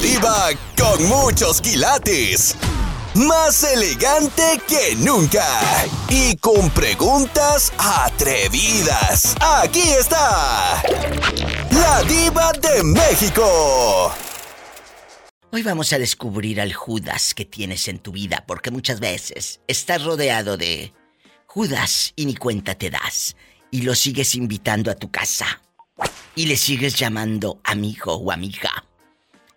Diva con muchos quilates. Más elegante que nunca. Y con preguntas atrevidas. Aquí está. La diva de México. Hoy vamos a descubrir al Judas que tienes en tu vida, porque muchas veces estás rodeado de Judas y ni cuenta te das, y lo sigues invitando a tu casa, y le sigues llamando amigo o amiga.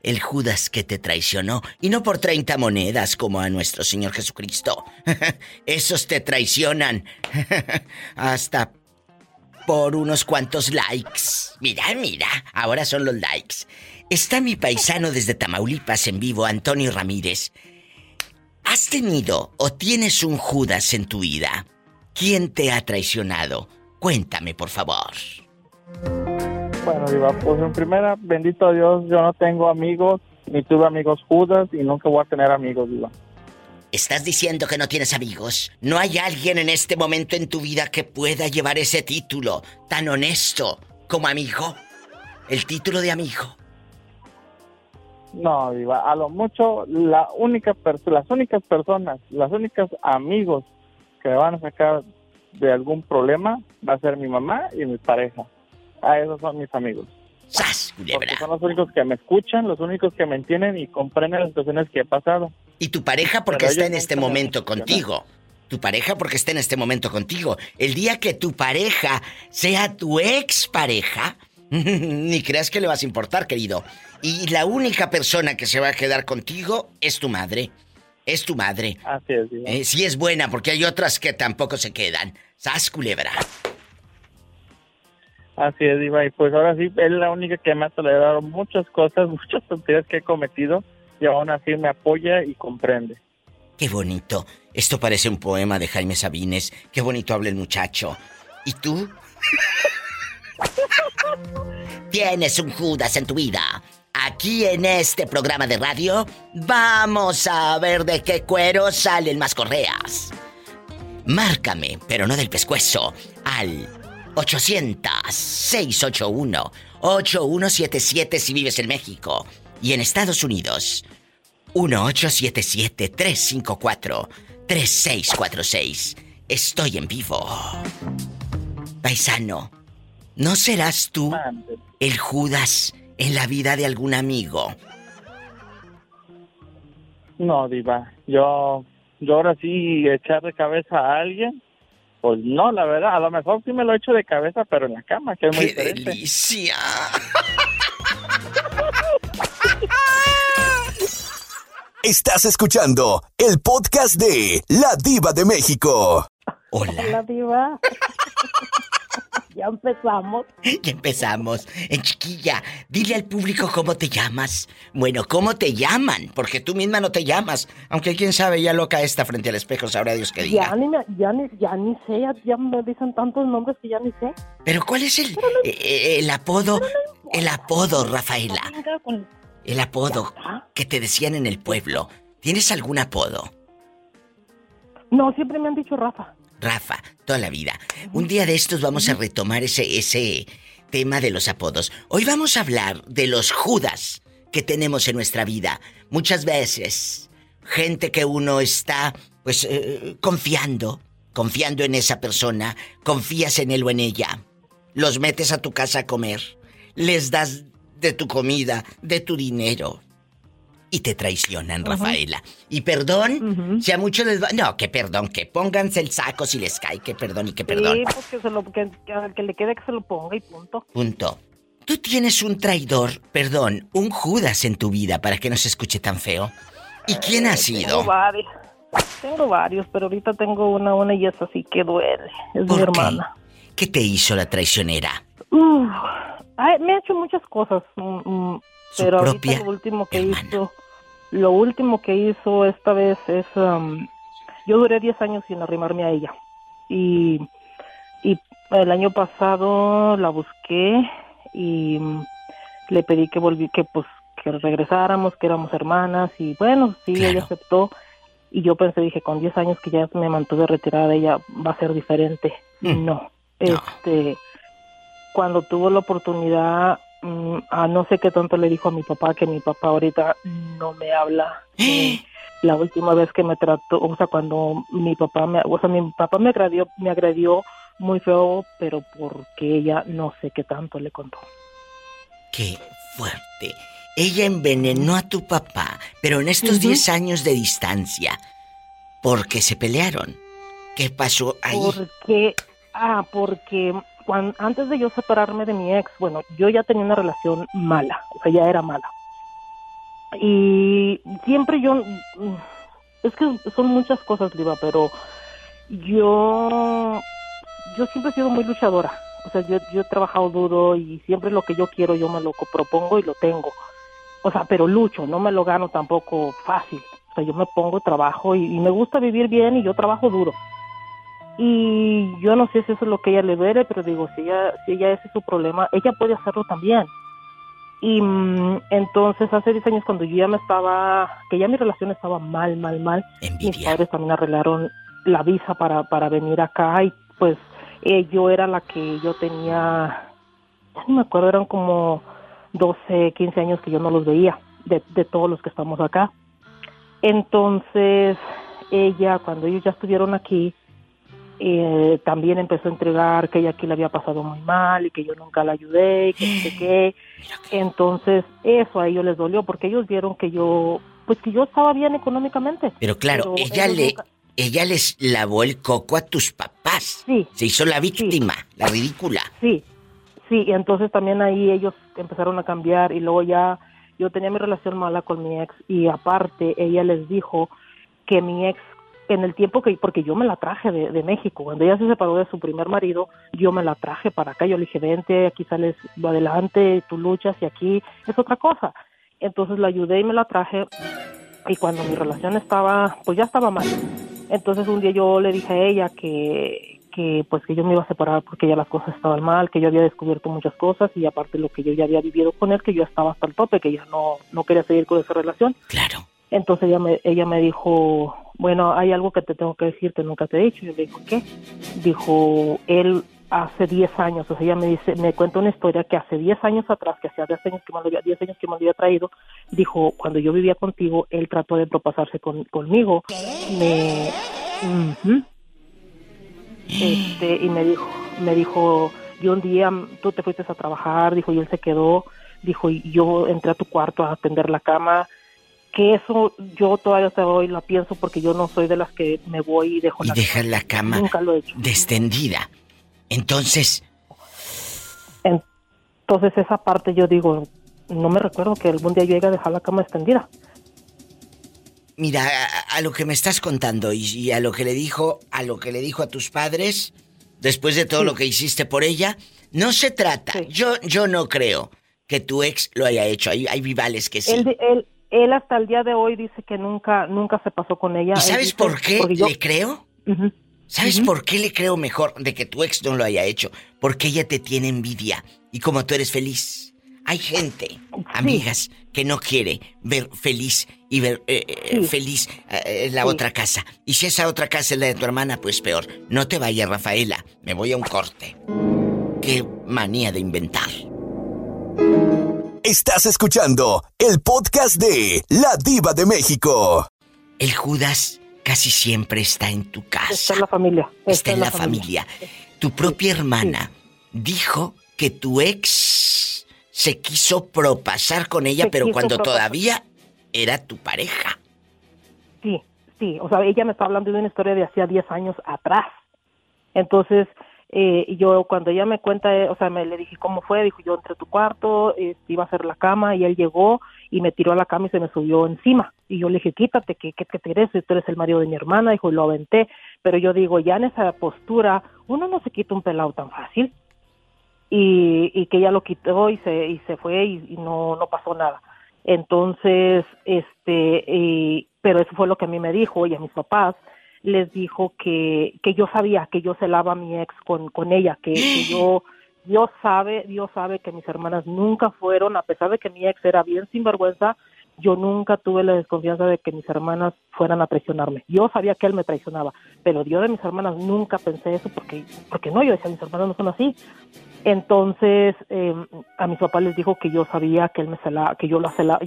El Judas que te traicionó, y no por 30 monedas como a nuestro Señor Jesucristo. Esos te traicionan hasta por unos cuantos likes. Mira, mira, ahora son los likes. Está mi paisano desde Tamaulipas en vivo, Antonio Ramírez. ¿Has tenido o tienes un Judas en tu vida? ¿Quién te ha traicionado? Cuéntame, por favor. Bueno, Diva, pues en primera, bendito Dios, yo no tengo amigos, ni tuve amigos Judas y nunca voy a tener amigos, Diva. Estás diciendo que no tienes amigos. ¿No hay alguien en este momento en tu vida que pueda llevar ese título tan honesto como amigo? El título de amigo. No, Diva, a lo mucho, la única las únicas personas, las únicas amigos que me van a sacar de algún problema va a ser mi mamá y mi pareja. Ah, esos son mis amigos. ¡Sas, culebra! son los únicos que me escuchan, los únicos que me entienden y comprenden las situaciones que he pasado. ¿Y tu pareja porque está en este momento contigo? Tu pareja porque está en este momento contigo. El día que tu pareja sea tu ex pareja, ni creas que le vas a importar, querido. Y la única persona que se va a quedar contigo es tu madre. Es tu madre. Así es, eh, sí es buena, porque hay otras que tampoco se quedan. ¡Sas, culebra! Así es, Diva. Y pues ahora sí, es la única que me ha tolerado muchas cosas, muchas tonterías que he cometido y aún así me apoya y comprende. Qué bonito. Esto parece un poema de Jaime Sabines. Qué bonito habla el muchacho. ¿Y tú? Tienes un Judas en tu vida. Aquí en este programa de radio vamos a ver de qué cuero salen más correas. Márcame, pero no del pescuezo, al 800-681-8177 si vives en México. Y en Estados Unidos, 1877-354-3646. Estoy en vivo. Paisano, ¿no serás tú el Judas en la vida de algún amigo? No, Diva. Yo, yo ahora sí echar de cabeza a alguien pues no, la verdad, a lo mejor sí me lo he hecho de cabeza, pero en la cama, que es muy ¡Qué delicia! Estás escuchando el podcast de La Diva de México. Hola. Hola, Diva. Ya empezamos. Ya empezamos. En chiquilla, dile al público cómo te llamas. Bueno, ¿cómo te llaman? Porque tú misma no te llamas. Aunque quién sabe, ya loca está frente al espejo, sabrá Dios qué diga. Ya ni, ya ni, ya ni sé, ya, me dicen tantos nombres que ya ni sé. Pero ¿cuál es el, eh, eh, el apodo? el apodo, Rafaela. El apodo que te decían en el pueblo. ¿Tienes algún apodo? No, siempre me han dicho Rafa. Rafa, toda la vida. Un día de estos vamos a retomar ese, ese tema de los apodos. Hoy vamos a hablar de los Judas que tenemos en nuestra vida. Muchas veces, gente que uno está, pues, eh, confiando, confiando en esa persona, confías en él o en ella. Los metes a tu casa a comer, les das de tu comida, de tu dinero y te traicionan, Rafaela. Y perdón, si a muchos les va... No, que perdón, que pónganse el saco si les cae, que perdón y que perdón. Sí, pues que, se lo, que, que le quede que se lo ponga y punto. Punto. Tú tienes un traidor, perdón, un Judas en tu vida para que no se escuche tan feo. ¿Y quién ha sido? Tengo varios. Tengo varios, pero ahorita tengo una, una y es así que duele. Es mi hermana. Qué? te hizo la traicionera? me ha hecho muchas cosas. Mm, mm, pero ahorita lo último que hizo, lo último que hizo esta vez es, um, yo duré 10 años sin arrimarme a ella. Y, y el año pasado la busqué y mm, le pedí que volví, que pues que regresáramos, que éramos hermanas y bueno, sí, ella aceptó. Y yo pensé, dije, con 10 años que ya me mantuve retirada, ella va a ser diferente. Mm. No, este, cuando tuvo la oportunidad mm, a no sé qué tanto le dijo a mi papá que mi papá ahorita no me habla. la última vez que me trató, o sea, cuando mi papá me, o sea, mi papá me agredió, me agredió muy feo, pero porque ella no sé qué tanto le contó. Qué fuerte. Ella envenenó a tu papá, pero en estos 10 años de distancia, porque se pelearon. ¿Qué pasó ahí? Porque, ah, porque antes de yo separarme de mi ex, bueno, yo ya tenía una relación mala, o sea, ya era mala. Y siempre yo, es que son muchas cosas, Liva, pero yo, yo siempre he sido muy luchadora. O sea, yo, yo he trabajado duro y siempre lo que yo quiero yo me lo propongo y lo tengo. O sea, pero lucho, no me lo gano tampoco fácil. O sea, yo me pongo trabajo y me gusta vivir bien y yo trabajo duro. Y yo no sé si eso es lo que ella le duele, pero digo, si ella, si ella ese es su problema, ella puede hacerlo también. Y mm, entonces hace 10 años cuando yo ya me estaba, que ya mi relación estaba mal, mal, mal, mis padres también arreglaron la visa para, para venir acá y pues eh, yo era la que yo tenía, ya no me acuerdo, eran como 12, 15 años que yo no los veía, de, de todos los que estamos acá. Entonces ella, cuando ellos ya estuvieron aquí, eh, también empezó a entregar que ella aquí le había pasado muy mal y que yo nunca la ayudé, que no sé qué. Entonces, eso a ellos les dolió porque ellos vieron que yo, pues que yo estaba bien económicamente. Pero claro, ella le, ella les lavó el coco a tus papás. Sí. Se hizo la víctima, la ridícula. Sí, sí, y entonces también ahí ellos empezaron a cambiar y luego ya yo tenía mi relación mala con mi ex y aparte ella les dijo que mi ex en el tiempo que, porque yo me la traje de, México, cuando ella se separó de su primer marido, yo me la traje para acá, yo le dije, vente, aquí sales adelante, tú luchas y aquí es otra cosa. Entonces la ayudé y me la traje y cuando mi relación estaba, pues ya estaba mal. Entonces un día yo le dije a ella que, que pues que yo me iba a separar porque ya las cosas estaban mal, que yo había descubierto muchas cosas y aparte lo que yo ya había vivido con él, que yo estaba hasta el tope, que ya no, no quería seguir con esa relación. Claro. Entonces ella me, ella me dijo, bueno, hay algo que te tengo que decir que nunca te he dicho. Yo le dijo, ¿qué? Dijo, él hace 10 años, o sea, ella me dice, me cuenta una historia que hace 10 años atrás, que hacía 10 años que me lo había, 10 años que me lo había traído, dijo, cuando yo vivía contigo, él trató de propasarse con, conmigo, me, este, y me dijo, me dijo, yo un día, tú te fuiste a trabajar, dijo, y él se quedó, dijo, y yo entré a tu cuarto a atender la cama, que eso yo todavía hasta hoy la pienso porque yo no soy de las que me voy y dejo y la la cama Nunca lo he hecho. descendida. Entonces... Entonces esa parte yo digo, no me recuerdo que algún día yo llegue a dejar la cama extendida. Mira, a, lo que me estás contando y, a lo que le dijo, a lo que le dijo a tus padres, después de todo lo que hiciste por ella, no se trata. Yo, yo no creo que tu ex lo haya hecho. Hay, hay vivales que sí. él, él hasta el día de hoy dice que nunca nunca se pasó con ella. ¿Y sabes por qué le creo? ¿Sabes por qué le creo mejor de que tu ex no lo haya hecho? Porque ella te tiene envidia y como tú eres feliz. Hay gente, amigas, que no quiere ver feliz y ver eh, eh, feliz eh, la otra casa. Y si esa otra casa es la de tu hermana, pues peor. No te vayas, Rafaela. Me voy a un corte. Qué manía de inventar. Estás escuchando el podcast de La Diva de México. El Judas casi siempre está en tu casa. Está en la familia. Está, en la, familia. Tu propia hermana dijo que tu ex se quiso propasar con ella, pero cuando todavía era tu pareja. Sí, sí. O sea, ella me está hablando de una historia de hacía 10 años atrás. Entonces, eh, y yo cuando ella me cuenta, eh, o sea, me le dije cómo fue, dijo yo entré a tu cuarto, eh, iba a hacer la cama y él llegó y me tiró a la cama y se me subió encima. Y yo le dije, quítate, que, que, te eres, tú eres el marido de mi hermana, dijo, y lo aventé. Pero yo digo, ya en esa postura, uno no se quita un pelado tan fácil. Y, y que ella lo quitó y se, y se fue y, no, no pasó nada. Entonces, este, y, pero eso fue lo que a mí me dijo y a mis papás les dijo que, que yo sabía que yo celaba a mi ex con, con ella, que, yo, Dios sabe, Dios sabe que mis hermanas nunca fueron, a pesar de que mi ex era bien sinvergüenza, yo nunca tuve la desconfianza de que mis hermanas fueran a traicionarme. Yo sabía que él me traicionaba, pero yo de mis hermanas nunca pensé eso porque, porque no, yo decía, mis hermanas no son así. Entonces, eh, a mis papás les dijo que yo sabía que él me celaba, que yo la celaba,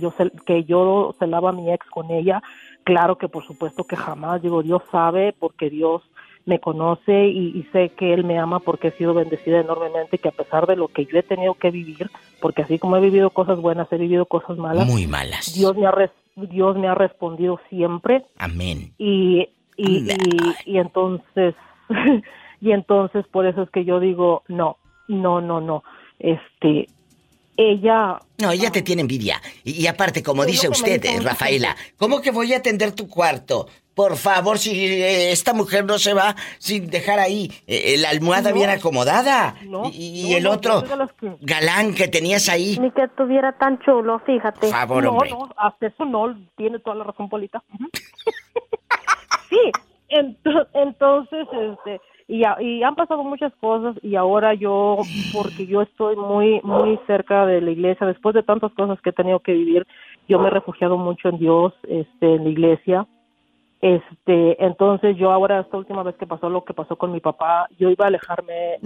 que yo celaba a mi ex con ella. Claro que por supuesto que jamás, digo, Dios sabe porque Dios me conoce y, sé que Él me ama porque he sido bendecida enormemente, que a pesar de lo que yo he tenido que vivir, porque así como he vivido cosas buenas, he vivido cosas malas. Muy malas. Dios me ha, Dios me ha respondido siempre. Amén. Y, y, y, entonces, y entonces por eso es que yo digo, no, no, no, no. Este, ella... No, ella te tiene envidia. Y, aparte, como dice usted, Rafaela, ¿cómo que voy a atender tu cuarto? Por favor, si eh, esta mujer no se va sin dejar ahí eh, la almohada bien acomodada. y, el otro galán que tenías ahí. Ni que estuviera tan chulo, fíjate. Por favor, no, no, hasta eso no, tiene toda la razón, Polita. sí, entonces, este, y, y, han pasado muchas cosas y ahora yo, porque yo estoy muy, muy cerca de la iglesia, después de tantas cosas que he tenido que vivir, yo me he refugiado mucho en Dios, este, en la iglesia este, entonces yo ahora, esta última vez que pasó lo que pasó con mi papá, yo iba a alejarme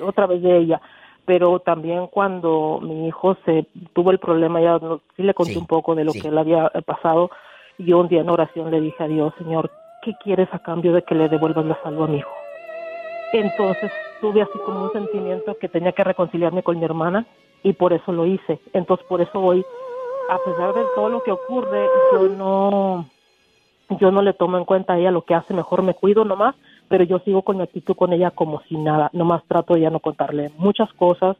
otra vez de ella. Pero también cuando mi hijo se tuvo el problema, ya sí le conté un poco de lo que le había pasado. Yo un día en oración le dije a Dios, Señor, ¿qué quieres a cambio de que le devuelvas la salud a mi hijo? Entonces tuve así como un sentimiento que tenía que reconciliarme con mi hermana y por eso lo hice. Entonces por eso hoy, a pesar de todo lo que ocurre, yo no yo no le tomo en cuenta a ella lo que hace, mejor me cuido nomás, pero yo sigo con mi actitud con ella como si nada, nomás trato de ya no contarle muchas cosas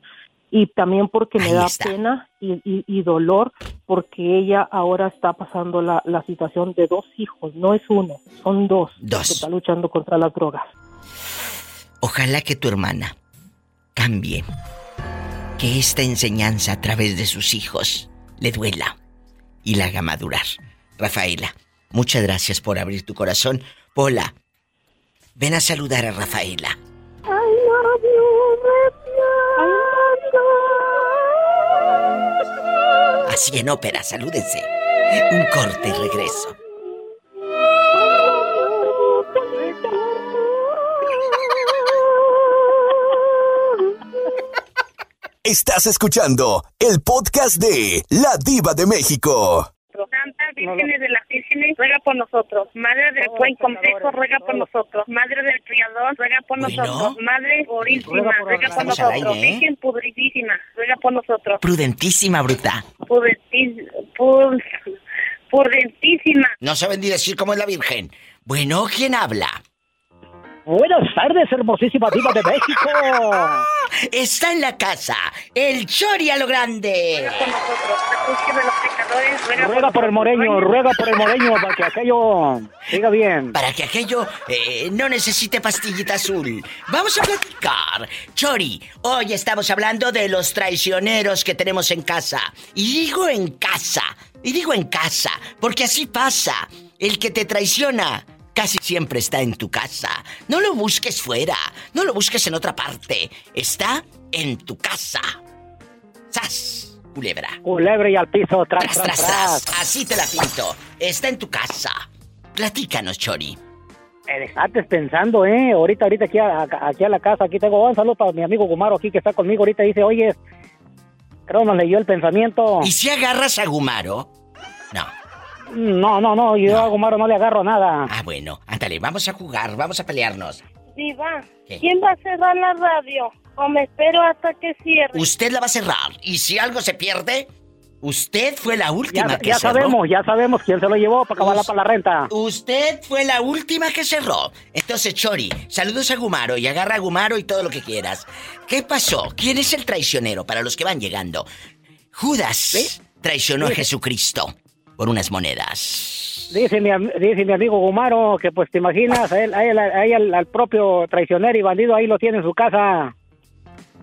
y también porque me da pena y, dolor porque ella ahora está pasando la, la, situación de dos hijos, no es uno, son dos, dos. que está luchando contra las drogas. Ojalá que tu hermana cambie, que esta enseñanza a través de sus hijos le duela y la haga madurar. Rafaela, Muchas gracias por abrir tu corazón. Pola, ven a saludar a Rafaela. Así en ópera, salúdense. Un corte y regreso. Estás escuchando el podcast de La Diva de México. Santas Vírgenes de las Vírgenes, ruega por nosotros. Madre del Buen Consejo, ruega por nosotros. Madre del Criador, ruega por nosotros. Madre Purísima, ruega por nosotros. ¿eh? Virgen Pudritísima, ruega por nosotros. Prudentísima, bruta. Prudentísima. No saben ni decir cómo es la Virgen. Bueno, ¿quién habla? Buenas tardes, hermosísima diva de México. Está en la casa, el Chori a lo grande. Ruega por el moreño, ruega por el moreño para que aquello siga bien. Para que aquello eh, no necesite pastillita azul. Vamos a platicar. Chori, hoy estamos hablando de los traicioneros que tenemos en casa. Y digo en casa, y digo en casa, porque así pasa. El que te traiciona casi siempre está en tu casa. No lo busques fuera, no lo busques en otra parte. Está en tu casa. ¡Sas! Culebra. Culebra y al piso, tras, tras, tras, Así te la pinto. Está en tu casa. Platícanos, Chori. Antes pensando, ¿eh? Ahorita, ahorita aquí a, aquí a la casa, aquí tengo un saludo para mi amigo Gumaro aquí que está conmigo. Ahorita dice, oye, creo nos leyó el pensamiento. ¿Y si agarras a Gumaro? No. No, no, no, yo a Gumaro no le agarro nada. Ah, bueno, ándale, vamos a jugar, vamos a pelearnos. Diva, ¿quién va a cerrar la radio? ¿O me espero hasta que cierre? Usted la va a cerrar, y si algo se pierde, Usted fue la última ya, que ya sabemos, ya sabemos quién se lo llevó para acabarla para la renta. Usted fue la última que cerró. Entonces, Chori, saludos a Gumaro y agarra a Gumaro y todo lo que quieras. ¿Qué pasó? ¿Quién es el traicionero para los que van llegando? Judas traicionó a Jesucristo por unas monedas. Dice mi, dice mi amigo Gumaro que pues te imaginas, a él, al, propio traicionero y bandido ahí lo tiene en su casa.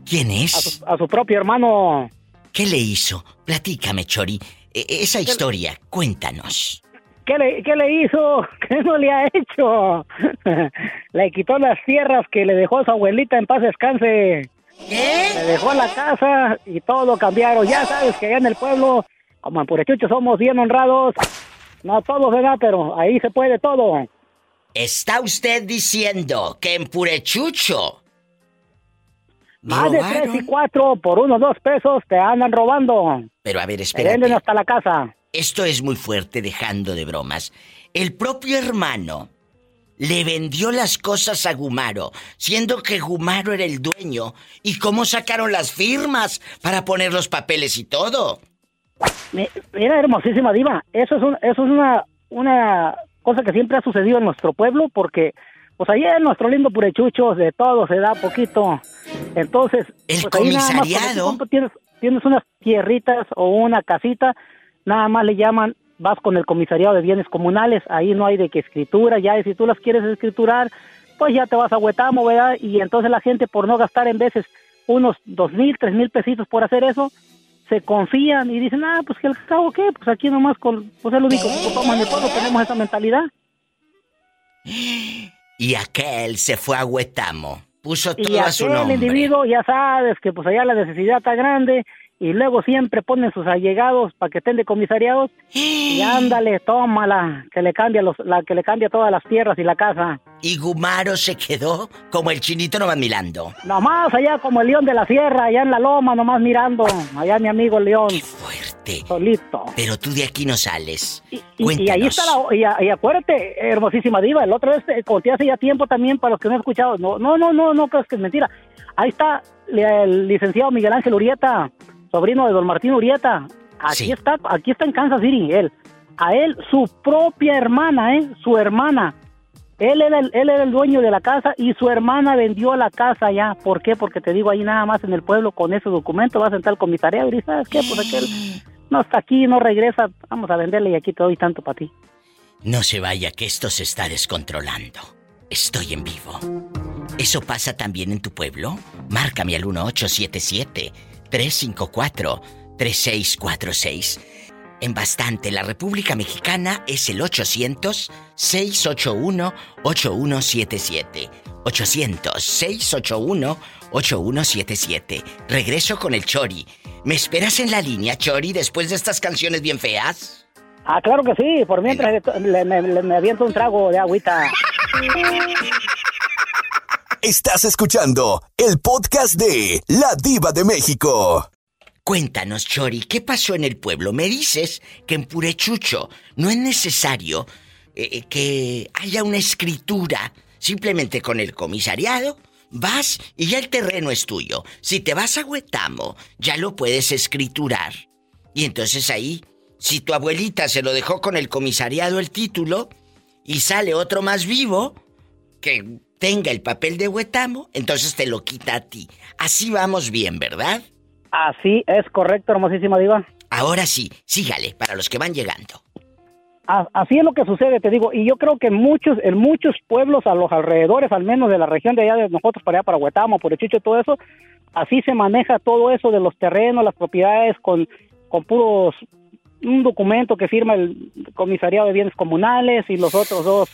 ¿Quién es? A su, propio hermano. ¿Qué le hizo? Platícame, Chori. E, e, esa historia, cuéntanos. ¿Qué le, ¿Qué le hizo? ¿Qué no le ha hecho? le quitó las tierras que le dejó su abuelita en paz descanse. ¿Qué? Le dejó la casa y todo cambiaron. Ya sabes que allá en el pueblo como en Purechucho somos bien honrados. No todos, ¿verdad? Pero ahí se puede todo. ¿Está usted diciendo que en Purechucho más de tres y cuatro por unos dos pesos te andan robando. Pero a ver, espérate. venden hasta la casa. Esto es muy fuerte, dejando de bromas. El propio hermano le vendió las cosas a Gumaro, siendo que Gumaro era el dueño. ¿Y cómo sacaron las firmas para poner los papeles y todo? Mira, hermosísima diva, eso es, eso es una, una cosa que siempre ha sucedido en nuestro pueblo porque pues ahí en nuestro lindo purechucho de todo se da poquito. Entonces, el pues comisariado. tienes, tienes unas tierritas o una casita, nada más le llaman, vas con el comisariado de bienes comunales, ahí no hay de que escritura, ya y si tú las quieres escriturar, pues ya te vas a Huetamo, ¿verdad? Y entonces la gente por no gastar en veces unos dos mil, tres mil pesitos por hacer eso, se confían y dicen, ah, pues que el cabo qué, pues aquí nomás con, pues es lo único que ocupamos pueblo, tenemos esa mentalidad. Y aquel se fue a Huetamo. Puso todo a su nombre. el individuo, ya sabes que pues allá la necesidad está grande y luego siempre ponen sus allegados para que estén de comisariados y ándale, tómala, que le cambia los, la que le cambia todas las tierras y la casa. Y Gumaro se quedó como el chinito nomás mirando. Nomás allá como el león de la sierra, allá en la loma, nomás mirando. Allá mi amigo el león. Qué fuerte. Solito. Pero tú de aquí no sales. Y, y, ahí está la, y, acuérdate, hermosísima diva, el otro vez eh, conté hace ya tiempo también para los que no han escuchado. No, no, no, no, no crees que es mentira. Ahí está el licenciado Miguel Ángel Urieta sobrino de don Martín Urieta. Aquí está, aquí está en Kansas City, él. A él, su propia hermana, ¿eh? Su hermana. Él era, el, él era el dueño de la casa y su hermana vendió la casa ya. ¿Por qué? Porque te digo, ahí nada más en el pueblo con ese documento vas a entrar al comisariado y dices, ¿sabes qué? Pues aquel no está aquí, no regresa, vamos a venderle y aquí te doy tanto para ti. No se vaya, que esto se está descontrolando. Estoy en vivo. ¿Eso pasa también en tu pueblo? Márcame al 1877 354-3646. En bastante, la República Mexicana es el 800-681-8177. 800-681-8177. Regreso con el Chori. ¿Me esperas en la línea, Chori, después de estas canciones bien feas? Ah, claro que sí. Por mientras le, me aviento un trago de agüita. Estás escuchando el podcast de La Diva de México. Cuéntanos, Chori, ¿qué pasó en el pueblo? Me dices que en Purechucho no es necesario eh, eh, que haya una escritura. Simplemente con el comisariado vas y ya el terreno es tuyo. Si te vas a Huetamo, ya lo puedes escriturar. Y entonces ahí, si tu abuelita se lo dejó con el comisariado el título y sale otro más vivo, que tenga el papel de Huetamo, entonces te lo quita a ti. Así vamos bien, ¿verdad? Así es correcto, hermosísima diva. Ahora sí, sígale, para los que van llegando. Así es lo que sucede, te digo, y yo creo que en muchos, en muchos pueblos a los alrededores, al menos de la región de allá de nosotros, para allá, para Huetamo, por Chicho, todo eso, así se maneja todo eso de los terrenos, las propiedades, con, con puros, un documento que firma el comisariado de bienes comunales y los otros dos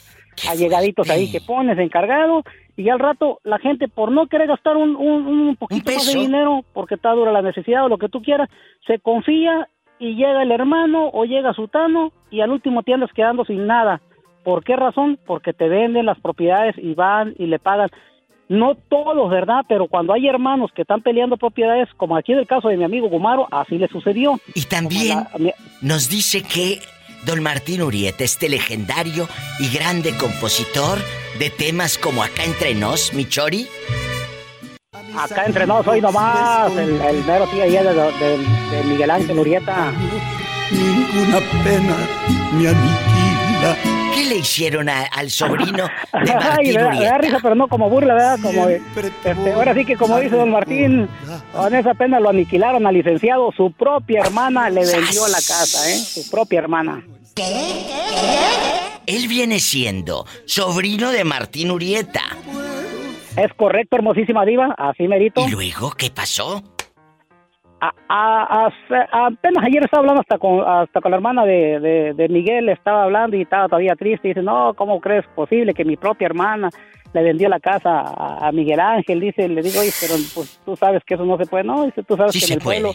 allegaditos ahí que pones encargado y al rato la gente por no querer gastar un, un, poquito más de dinero porque está dura la necesidad o lo que tú quieras, se confía y llega el hermano o llega Sutano y al último te andas quedando sin nada. ¿Por qué razón? Porque te venden las propiedades y van y le pagan. No todos, ¿verdad? Pero cuando hay hermanos que están peleando propiedades, como aquí en el caso de mi amigo Gumaro, así le sucedió. Y también nos dice que Don Martín Urieta, este legendario y grande compositor de temas como Acá entre nos, Michori. Acá entre nos, hoy nomás, el, el mero tío ahí de, Miguel Ángel Urieta. Ninguna pena me aniquila. ¿Qué le hicieron al sobrino de Martín Ay, Urieta? risa, pero no como burla, ¿verdad? Como, este, ahora sí que como dice don Martín, con esa pena lo aniquilaron al licenciado. Su propia hermana le vendió la casa, ¿eh? Su propia hermana. ¿Qué? Él viene siendo sobrino de Martín Urieta. Es correcto, hermosísima diva, así merito. ¿Y luego qué pasó? Apenas ayer estaba hablando hasta con, hasta con la hermana de, de, Miguel, estaba hablando y estaba todavía triste. dice, no, ¿cómo crees posible que mi propia hermana le vendió la casa a, Miguel Ángel? Dice, le digo, oye, pero pues, tú sabes que eso no se puede. No, dice, tú sabes que en el pueblo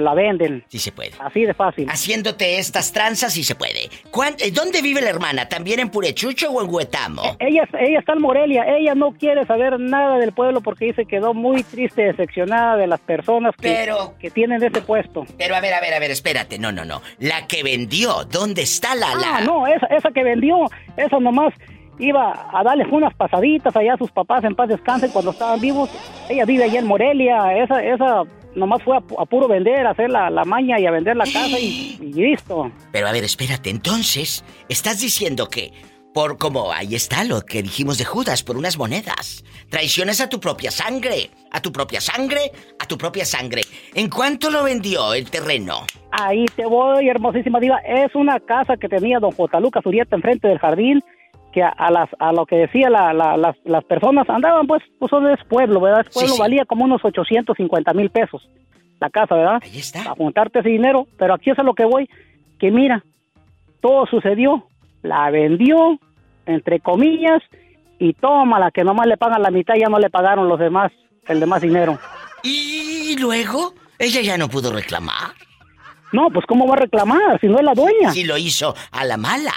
la venden. Sí se puede. Así de fácil. Haciéndote estas tranzas sí se puede. Eh, ¿Dónde vive la hermana? ¿También en Purechucho o en Huetamo? E, ella, ella está en Morelia. Ella no quiere saber nada del pueblo porque dice que quedó muy triste, decepcionada de las personas que, que tienen ese puesto. Pero a ver, a ver, a ver, espérate. No, no, no. La que vendió, ¿dónde está la... la... Ah, no, esa, esa que vendió, esa nomás iba a darles unas pasaditas allá a sus papás en paz descansen cuando estaban vivos. Ella vive allá en Morelia, esa, esa nomás fue a, puro vender, a hacer la, maña y a vender la casa y, listo. Pero a ver, espérate, entonces, estás diciendo que por como ahí está lo que dijimos de Judas, por unas monedas. Traiciones a tu propia sangre, a tu propia sangre, a tu propia sangre. ¿En cuánto lo vendió el terreno? Ahí te voy, hermosísima diva. Es una casa que tenía don J. Lucas Urieta enfrente del jardín que a, las a lo que decía la, las, las, personas andaban pues pues es pueblo verdad pueblo valía como unos 850 mil pesos la casa verdad ahí está. A juntarte ese dinero pero aquí es a lo que voy que mira todo sucedió la vendió entre comillas y toma la que nomás le pagan la mitad ya no le pagaron los demás el demás dinero. Y luego ella ya no pudo reclamar no, pues ¿cómo va a reclamar si no es la dueña? Si lo hizo a la mala.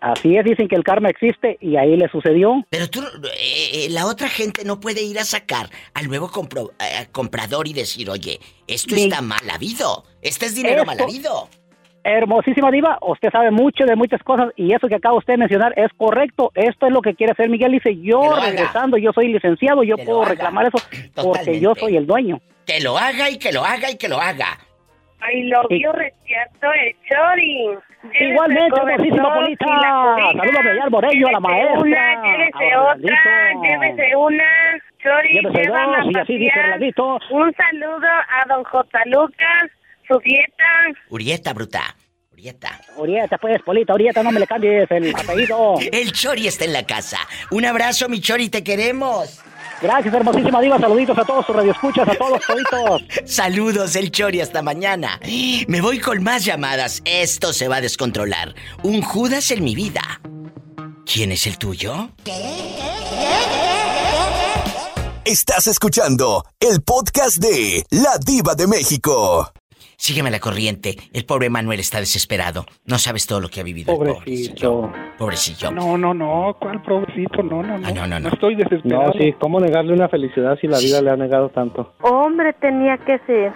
Así es, dicen que el karma existe y ahí le sucedió. Pero tú, eh, eh, la otra gente no puede ir a sacar al nuevo eh, comprador y decir, oye, esto está mal habido, este es dinero mal habido. Hermosísima diva, usted sabe mucho de muchas cosas y eso que acaba usted de mencionar es correcto. Esto es lo que quiere hacer Miguel. Dice, yo regresando, yo soy licenciado, yo puedo reclamar eso porque yo soy el dueño. Que lo haga y que lo haga y que lo haga. Ay, lo vio reciato el chori. Igualmente, hermosísima Polita. Salúdame ya al Morello, a la maestra. Una, llévese otra, llévese una. Chori, llévese dos, y así dice Un saludo a don J. Lucas, su dieta. Urieta, bruta. Urieta. Urieta, pues, Polita, Urieta, no me le cambies el apellido. El Chori está en la casa. Un abrazo, mi Chori, te queremos. Gracias, hermosísima diva. Saluditos a todos sus radioescuchas, a todos toditos. Saludos, el Chori, hasta mañana. Me voy con más llamadas. Esto se va a descontrolar. Un Judas en mi vida. ¿Quién es el tuyo? Estás escuchando el podcast de La Diva de México. Sígueme la corriente. El pobre Manuel está desesperado. No sabes todo lo que ha vivido. Pobrecito. pobrecillo. No, no, no. ¿Cuál pobrecito? No, no, no. Ah, no, no, no. estoy desesperado. No, sí. ¿Cómo negarle una felicidad si la vida le ha negado tanto? Hombre, tenía que ser.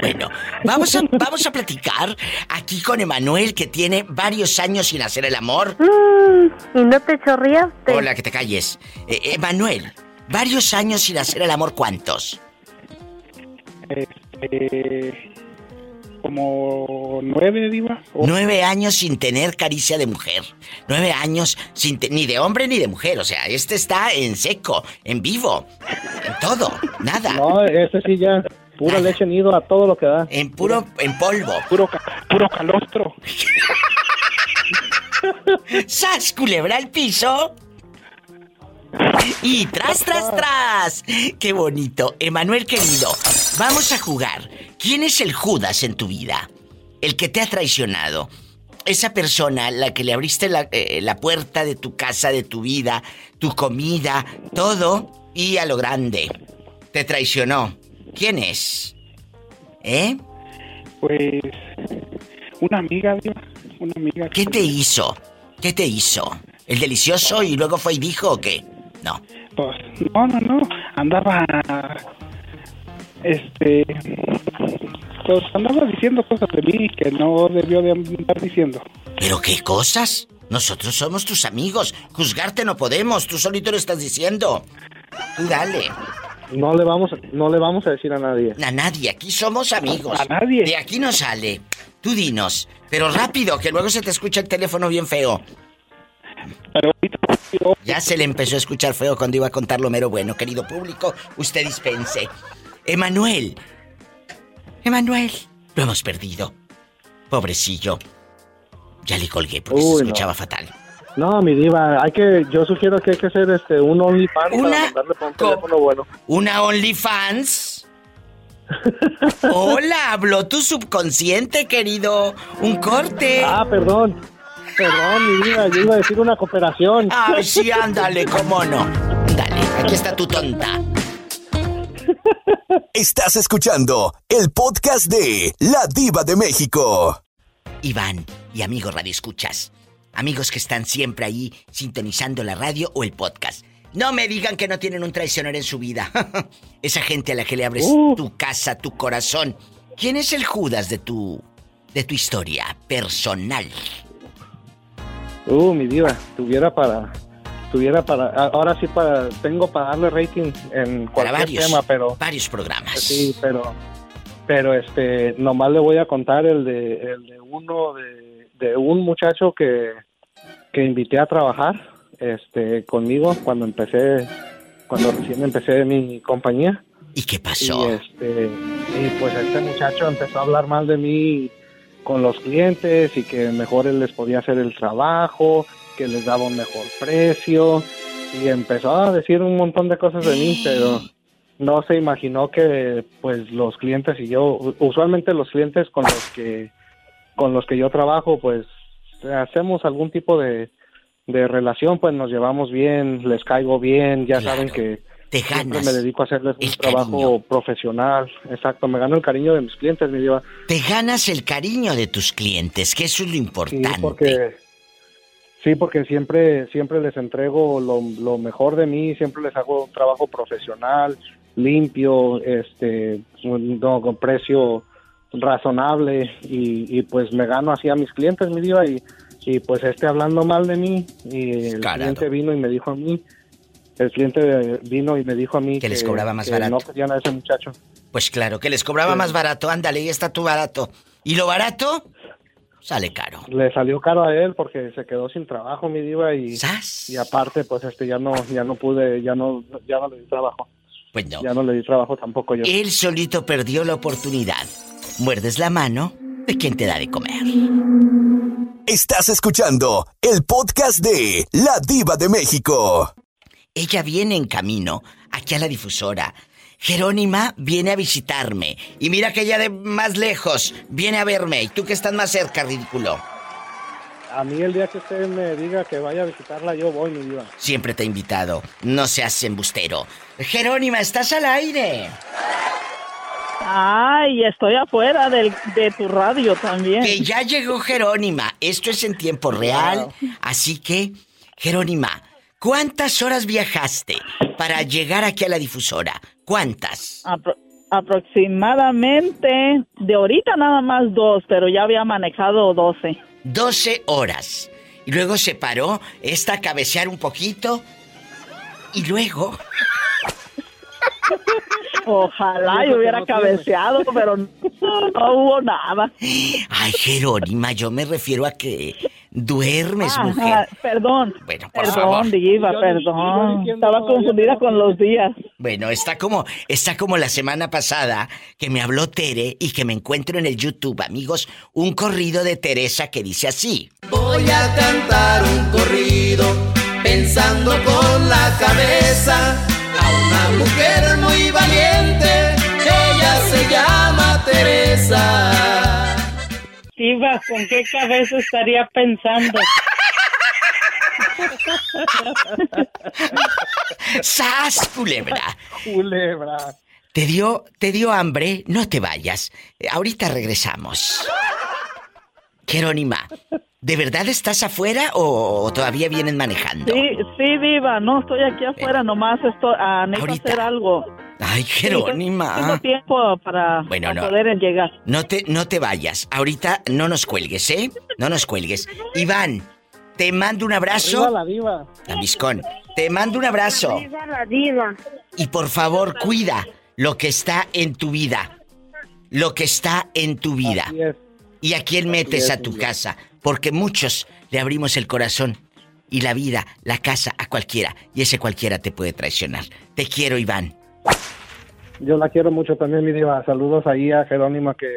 Bueno, vamos a, vamos a platicar aquí con Emanuel, que tiene varios años sin hacer el amor. Mm, ¿Y no te chorriaste? Hola, que te calles. Eh, Emanuel, varios años sin hacer el amor, ¿cuántos? Este como nueve, Diva. Nueve años sin tener caricia de mujer. Nueve años sin ni de hombre ni de mujer. O sea, este está en seco, en vivo, en todo, nada. No, este sí ya. Pura leche nido a todo lo que da. En puro, en polvo. Puro, puro calostro. ¡Sas, culebra al piso! Y tras, tras, tras. ¡Qué bonito! Emanuel querido, vamos a jugar. ¿Quién es el Judas en tu vida? El que te ha traicionado. Esa persona, la que le abriste la, eh, la puerta de tu casa, de tu vida, tu comida, todo, y a lo grande. Te traicionó. ¿Quién es? ¿Eh? Pues. Una amiga, Una amiga. ¿Qué te hizo? ¿Qué te hizo? ¿El delicioso y luego fue y dijo o qué? No. Pues, no, no, no. Andaba. Este. Pues andaba diciendo cosas de mí que no debió de andar diciendo. ¿Pero qué cosas? Nosotros somos tus amigos. Juzgarte no podemos. Tú solito lo estás diciendo. Tú dale. No le vamos, no le vamos a decir a nadie. A nadie. Aquí somos amigos. A nadie. De aquí no sale. Tú dinos. Pero rápido, que luego se te escucha el teléfono bien feo. Pero ya se le empezó a escuchar feo cuando iba a contar lo mero bueno, querido público. Usted dispense. Emanuel. Emanuel. Lo hemos perdido. Pobrecillo. Ya le colgué porque se escuchaba fatal. No, mi diva, hay que, yo sugiero que hay que hacer este un OnlyFans una para teléfono bueno. ¿Una OnlyFans? Hola, habló tu subconsciente, querido. Un corte. Ah, perdón. Perdón, mi vida, yo iba a decir una cooperación. Ay, sí, ándale, cómo no. Dale, aquí está tu tonta. Estás escuchando el podcast de La Diva de México. Iván y amigos Radio Escuchas, amigos que están siempre ahí sintonizando la radio o el podcast. No me digan que no tienen un traicionero en su vida. Esa gente a la que le abres uh. tu casa, tu corazón. ¿Quién es el Judas de tu de tu historia personal? Uh, mi diva, tuviera para tuviera para ahora sí para tengo para darle rating en cualquier tema, pero varios programas. Sí, pero pero este nomás le voy a contar el de el de uno de, de un muchacho que que invité a trabajar este conmigo cuando empecé cuando recién empecé mi compañía. ¿Y qué pasó? Y este y pues este muchacho empezó a hablar mal de mí con los clientes y que mejor él les podía hacer el trabajo, que les daba un mejor precio. Y empezó a decir un montón de cosas de mí, pero no se imaginó que pues los clientes y yo usualmente los clientes con los que con los que yo trabajo pues hacemos algún tipo de, de relación pues nos llevamos bien les caigo bien ya saben que te ganas. me dedico a hacerles un trabajo profesional. Exacto, me gano el cariño de mis clientes, mi diva. Te ganas el cariño de tus clientes, que eso es lo importante. Sí, porque, sí, porque siempre, siempre les entrego lo, lo mejor de mí, siempre les hago un trabajo profesional, limpio, este, no, con precio razonable y, y, pues me gano así a mis clientes, mi diva, y, y pues esté hablando mal de mí y el cliente vino y me dijo a mí el cliente vino y me dijo a mí que, les cobraba más barato. No querían a ese muchacho. Pues claro, que les cobraba más barato. Ándale, ahí está tu barato. ¿Y lo barato? Sale caro. Le salió caro a él porque se quedó sin trabajo, mi diva, y, y aparte, pues este ya no, ya no pude, ya no, ya no le di trabajo. Pues no. Ya no le di trabajo tampoco yo. Él solito perdió la oportunidad. Muerdes la mano de quien te da de comer. Estás escuchando el podcast de La Diva de México. Ella viene en camino aquí a la difusora. Jerónima viene a visitarme. Y mira que ella de más lejos viene a verme. Y tú que estás más cerca, ridículo. A mí el día que usted me diga que vaya a visitarla, yo voy, mi vida. Siempre te he invitado. No seas embustero. Jerónima, estás al aire. Ay, estoy afuera del, de tu radio también. Que ya llegó Jerónima. Esto es en tiempo real. Así que, Jerónima, ¿Cuántas horas viajaste para llegar aquí a la difusora? ¿Cuántas? aproximadamente, de ahorita nada más dos, pero ya había manejado doce. Doce horas. Y luego se paró esta a cabecear un poquito. Y luego... Ojalá yo hubiera cabeceado, pero no, hubo nada. Ay, Jerónima, yo me refiero a que duermes, mujer. perdón. Bueno, por perdón, favor. Diva, perdón. Estaba confundida con los días. Bueno, está como, está como la semana pasada que me habló Tere y que me encuentro en el YouTube, amigos, un corrido de Teresa que dice así. Voy a cantar un corrido pensando con la cabeza una mujer muy valiente, ella se llama Teresa. Iba, ¿con qué cabeza estaría pensando? ¡Sas, culebra! Culebra. ¿Te dio, ¿Te dio hambre? No te vayas. Ahorita regresamos. Jerónima, ¿de verdad estás afuera o todavía vienen manejando? Sí, sí, viva, no estoy aquí afuera, nomás estoy a hacer algo. Ay, Jerónima. tengo tiempo para, poder llegar. No te, no te vayas. Ahorita no nos cuelgues, ¿eh? No nos cuelgues. Iván, te mando un abrazo. Viva la diva. Lambiscón, te mando un abrazo. Viva la diva. Y por favor, cuida lo que está en tu vida. Lo que está en tu vida. Así es. ¿Y a quién metes a tu casa? Porque muchos le abrimos el corazón y la vida, la casa a cualquiera. Y ese cualquiera te puede traicionar. Te quiero, Iván. Yo la quiero mucho también, mi diva. Saludos ahí a Jerónima que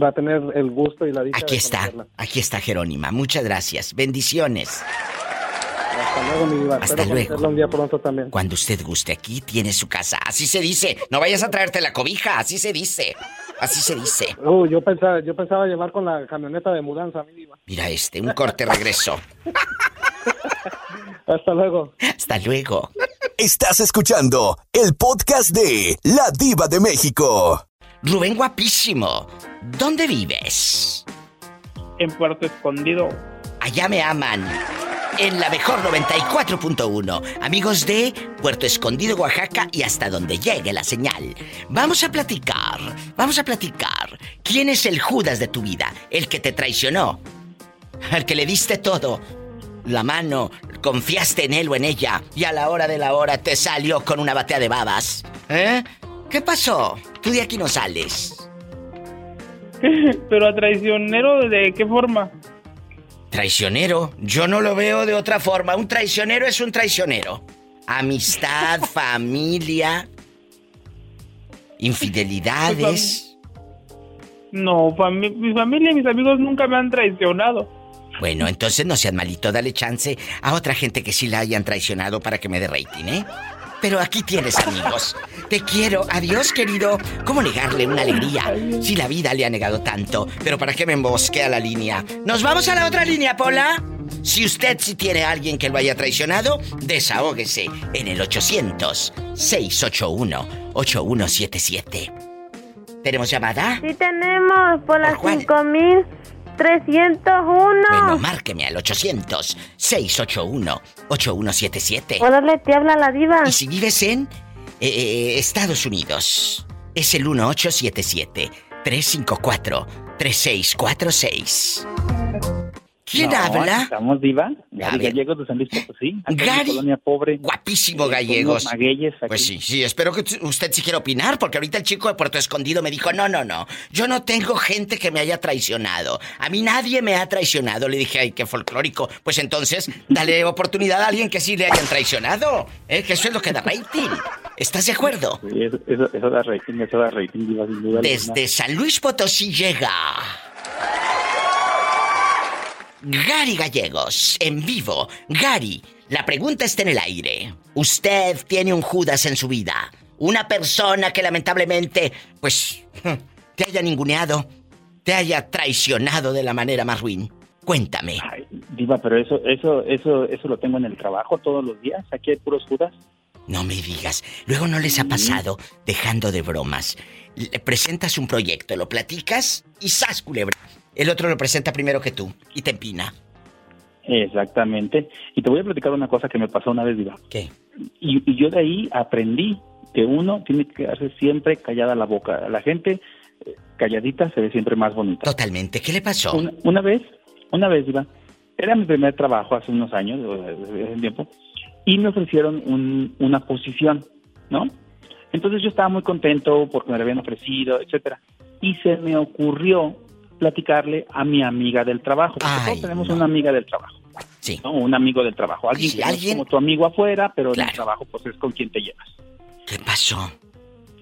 va a tener el gusto y la dicha Aquí está, aquí está Jerónima. Muchas gracias. Bendiciones. Hasta luego, mi diva. Hasta luego. un día pronto también. Cuando usted guste, aquí tiene su casa. Así se dice. No vayas a traerte la cobija, así se dice. Así se dice. Uh, yo pensaba, yo pensaba llevar con la camioneta de mudanza, mi diva. Mira este, un corte regreso. Hasta luego. Hasta luego. Estás escuchando el podcast de La Diva de México. Rubén guapísimo, ¿dónde vives? En Puerto Escondido. Allá me aman. En la mejor 94.1. Amigos de Puerto Escondido, Oaxaca y hasta donde llegue la señal. Vamos a platicar, vamos a platicar. ¿Quién es el Judas de tu vida? El que te traicionó. Al que le diste todo. La mano, confiaste en él o en ella y a la hora de la hora te salió con una batea de babas. ¿Eh? ¿Qué pasó? Tú de aquí no sales. Pero a traicionero, ¿de qué forma? Traicionero, yo no lo veo de otra forma. Un traicionero es un traicionero. Amistad, familia, infidelidades. No, mi familia y mis amigos nunca me han traicionado. Bueno, entonces no seas malito, dale chance a otra gente que sí la hayan traicionado para que me dé rating, ¿eh? Pero aquí tienes amigos. Te quiero. Adiós, querido. ¿Cómo negarle una alegría si la vida le ha negado tanto? Pero ¿para qué me embosque a la línea? ¿Nos vamos a la otra línea, Pola? Si usted sí tiene a alguien que lo haya traicionado, desahógese en el 800-681-8177. ¿Tenemos llamada? Sí, tenemos por las 5000. 301. Bueno, márqueme al 800-681-8177. Órale, te habla la diva. Y si vives en eh, eh, Estados Unidos, es el 1877-354-3646. ¿Quién habla? Estamos diva. Gary Gallegos de San Luis Potosí. Gary. Colonia pobre. Guapísimo Gallegos. Pues sí, sí, espero que usted sí quiera opinar, porque ahorita el chico de Puerto Escondido me dijo, no, no, no, yo no tengo gente que me haya traicionado. A mí nadie me ha traicionado. Le dije, ay, qué folclórico. Pues entonces, dale oportunidad a alguien que sí le hayan traicionado. ¿eh? Que eso es lo que da rating. ¿Estás de acuerdo? Sí, eso, da rating, eso da rating, diva, sin duda. Desde San Luis Potosí llega... Gary Gallegos, en vivo. Gary, la pregunta está en el aire. Usted tiene un Judas en su vida. Una persona que lamentablemente, pues, te haya ninguneado, te haya traicionado de la manera más ruin. Cuéntame. Ay, diva, pero eso, eso, eso, eso lo tengo en el trabajo todos los días. Aquí hay puros Judas. No me digas. Luego no les ha pasado, dejando de bromas. Le presentas un proyecto, lo platicas y ¡zas, culebra! El otro lo presenta primero que tú y te empina. Exactamente. Y te voy a platicar una cosa que me pasó una vez, Diva. ¿Qué? Y, yo de ahí aprendí que uno tiene que quedarse siempre callada la boca. La gente eh, calladita se ve siempre más bonita. Totalmente. ¿Qué le pasó? Una, vez, una vez, Diva, era mi primer trabajo hace unos años, hace tiempo, y me ofrecieron una posición, ¿no? Entonces yo estaba muy contento porque me lo habían ofrecido, etcétera. Y se me ocurrió platicarle a mi amiga del trabajo. todos tenemos una amiga del trabajo. Sí. Un amigo del trabajo. Alguien que es como tu amigo afuera, pero del trabajo pues es con quien te llevas. ¿Qué pasó?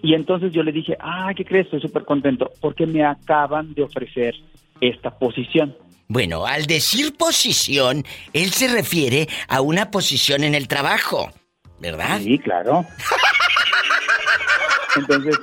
Y entonces yo le dije, ah, ¿qué crees? Estoy súper contento porque me acaban de ofrecer esta posición. Bueno, al decir posición, él se refiere a una posición en el trabajo, ¿verdad? Sí, claro. Entonces,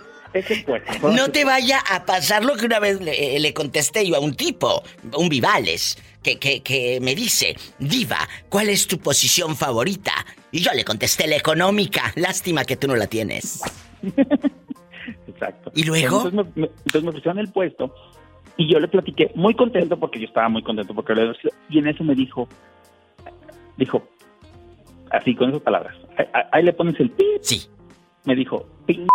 no te vaya a pasar lo que una vez le, le contesté yo a un tipo, un Vivales, que, que, que, me dice, Diva, ¿cuál es tu posición favorita? Y yo le contesté la económica. Lástima que tú no la tienes. Exacto. ¿Y luego? Entonces me, entonces me pusieron el puesto y yo le platiqué muy contento porque yo estaba muy contento porque le y en eso me dijo, dijo, así con esas palabras, ahí, le pones el pi. Sí. Me dijo, ping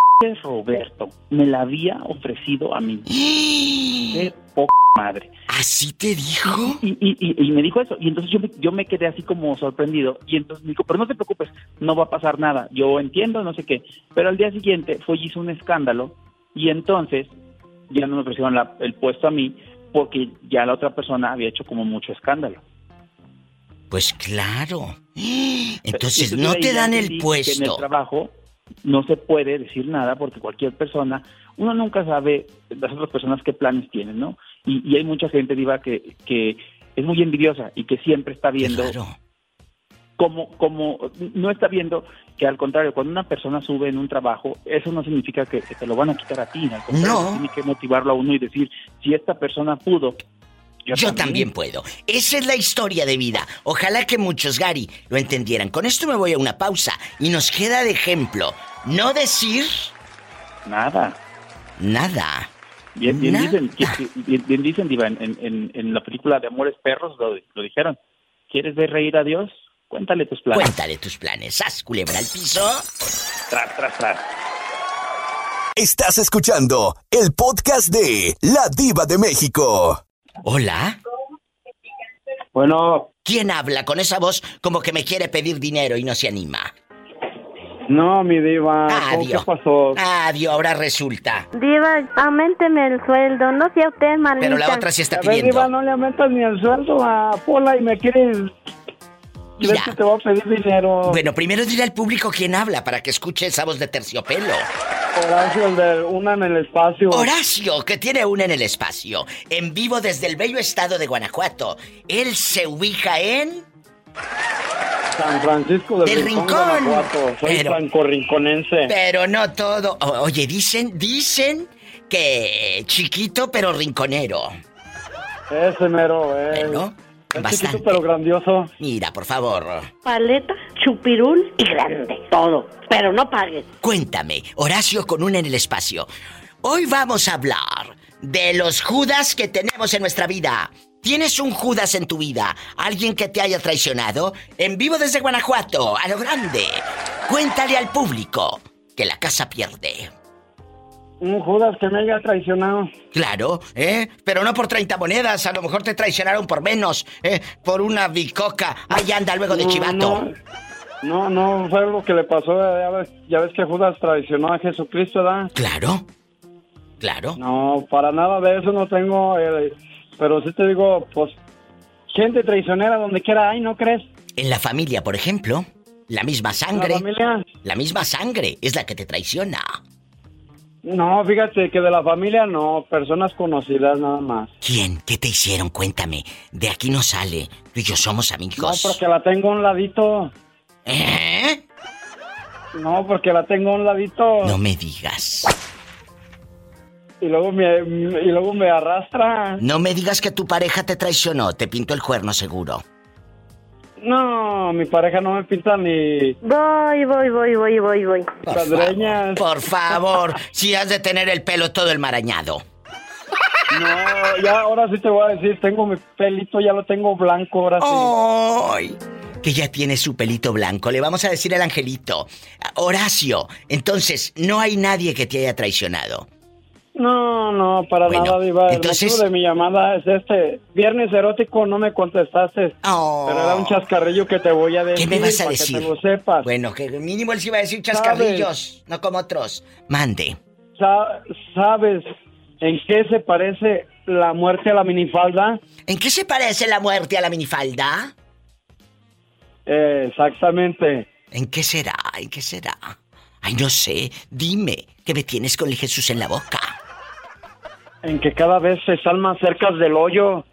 Roberto me la había ofrecido a mí. Qué poca madre. ¿Así te dijo? Y, me dijo eso. Y entonces yo me, yo me quedé así como sorprendido. Y entonces me dijo, pero no te preocupes, no va a pasar nada. Yo entiendo, no sé qué. Pero al día siguiente fue y hizo un escándalo. Y entonces ya no me ofrecieron el puesto a mí porque ya la otra persona había hecho como mucho escándalo. Pues claro. Entonces, no te dan el puesto. En el trabajo no se puede decir nada porque cualquier persona, uno nunca sabe las otras personas qué planes tienen, ¿no? Y, hay mucha gente, Diva, que, que es muy envidiosa y que siempre está viendo como, como, no está viendo que al contrario, cuando una persona sube en un trabajo, eso no significa que, te lo van a quitar a ti, al contrario, no. tiene que motivarlo a uno y decir, si esta persona pudo Yo, también. puedo. Esa es la historia de vida. Ojalá que muchos, Gary, lo entendieran. Con esto me voy a una pausa y nos queda de ejemplo no decir... Nada. Nada. Bien, bien dicen, bien, dicen, Diva, en, en, la película de Amores Perros lo, lo dijeron. ¿Quieres ver reír a Dios? Cuéntale tus planes. Cuéntale tus planes. Haz culebra al piso. Tras, tras, tras. Estás escuchando el podcast de La Diva de México. Hola. Bueno. ¿Quién habla con esa voz como que me quiere pedir dinero y no se anima? No, mi diva. Adiós. ¿Qué pasó? Adiós, ahora resulta. Diva, aumenteme el sueldo. No sea usted malita. Pero la otra sí está pidiendo. diva, no le aumentas ni el sueldo a Pola y me quieres Mira. que te voy a pedir dinero. Bueno, primero dile al público quién habla para que escuche esa voz de terciopelo. Horacio, el de una en el espacio. Horacio, que tiene una en el espacio. En vivo desde el bello estado de Guanajuato. Él se ubica en. San Francisco del, Rincón. Soy pero, rinconense. Pero no todo. oye, dicen, dicen que chiquito pero rinconero. Ese mero, eh. Es chiquito pero grandioso. Mira, por favor. Paleta, chupirul y grande. Todo. Pero no pagues. Cuéntame, Horacio con una en el espacio. Hoy vamos a hablar de los Judas que tenemos en nuestra vida. ¿Tienes un Judas en tu vida? ¿Alguien que te haya traicionado? En vivo desde Guanajuato, a lo grande. Cuéntale al público que la casa pierde. Un Judas que me haya traicionado. Claro, ¿eh? Pero no por 30 monedas, a lo mejor te traicionaron por menos, ¿eh? Por una bicoca. Ahí anda luego de chivato. No, no, fue algo que le pasó. Ya ves, que Judas traicionó a Jesucristo, ¿verdad? Claro. Claro. No, para nada de eso no tengo. Eh, pero sí te digo, pues, gente traicionera donde quiera hay, ¿no crees? En la familia, por ejemplo. La misma sangre. ¿La familia? La misma sangre es la que te traiciona. No, fíjate que de la familia no, personas conocidas nada más. ¿Quién? ¿Qué te hicieron? Cuéntame. De aquí no sale. Tú y yo somos amigos. No, porque la tengo a un ladito. ¿Eh? No, porque la tengo a un ladito. No me digas. Y luego me, y luego me arrastra. No me digas que tu pareja te traicionó, te pintó el cuerno seguro. No, mi pareja no me pinta ni. Voy, voy, voy, voy, voy, voy. Por, por favor, si has de tener el pelo todo el marañado. No, ya ahora sí te voy a decir, tengo mi pelito, ya lo tengo blanco ahora sí. ¡Ay! Que ya tiene su pelito blanco. Le vamos a decir al angelito. Horacio, entonces, no hay nadie que te haya traicionado. No, no, para nada, Diva. El motivo de mi llamada es este. Viernes erótico no me contestaste. Oh. Pero era un chascarrillo que te voy a decir. ¿Qué me vas a decir? Que lo sepas. Bueno, que mínimo él sí iba a decir chascarrillos, no como otros. Mande. ¿Sabes en qué se parece la muerte a la minifalda? ¿En qué se parece la muerte a la minifalda? Eh, exactamente. ¿En qué será? ¿En qué será? Ay, no sé. Dime, que me tienes con el Jesús en la boca en que cada vez se están más cerca del hoyo.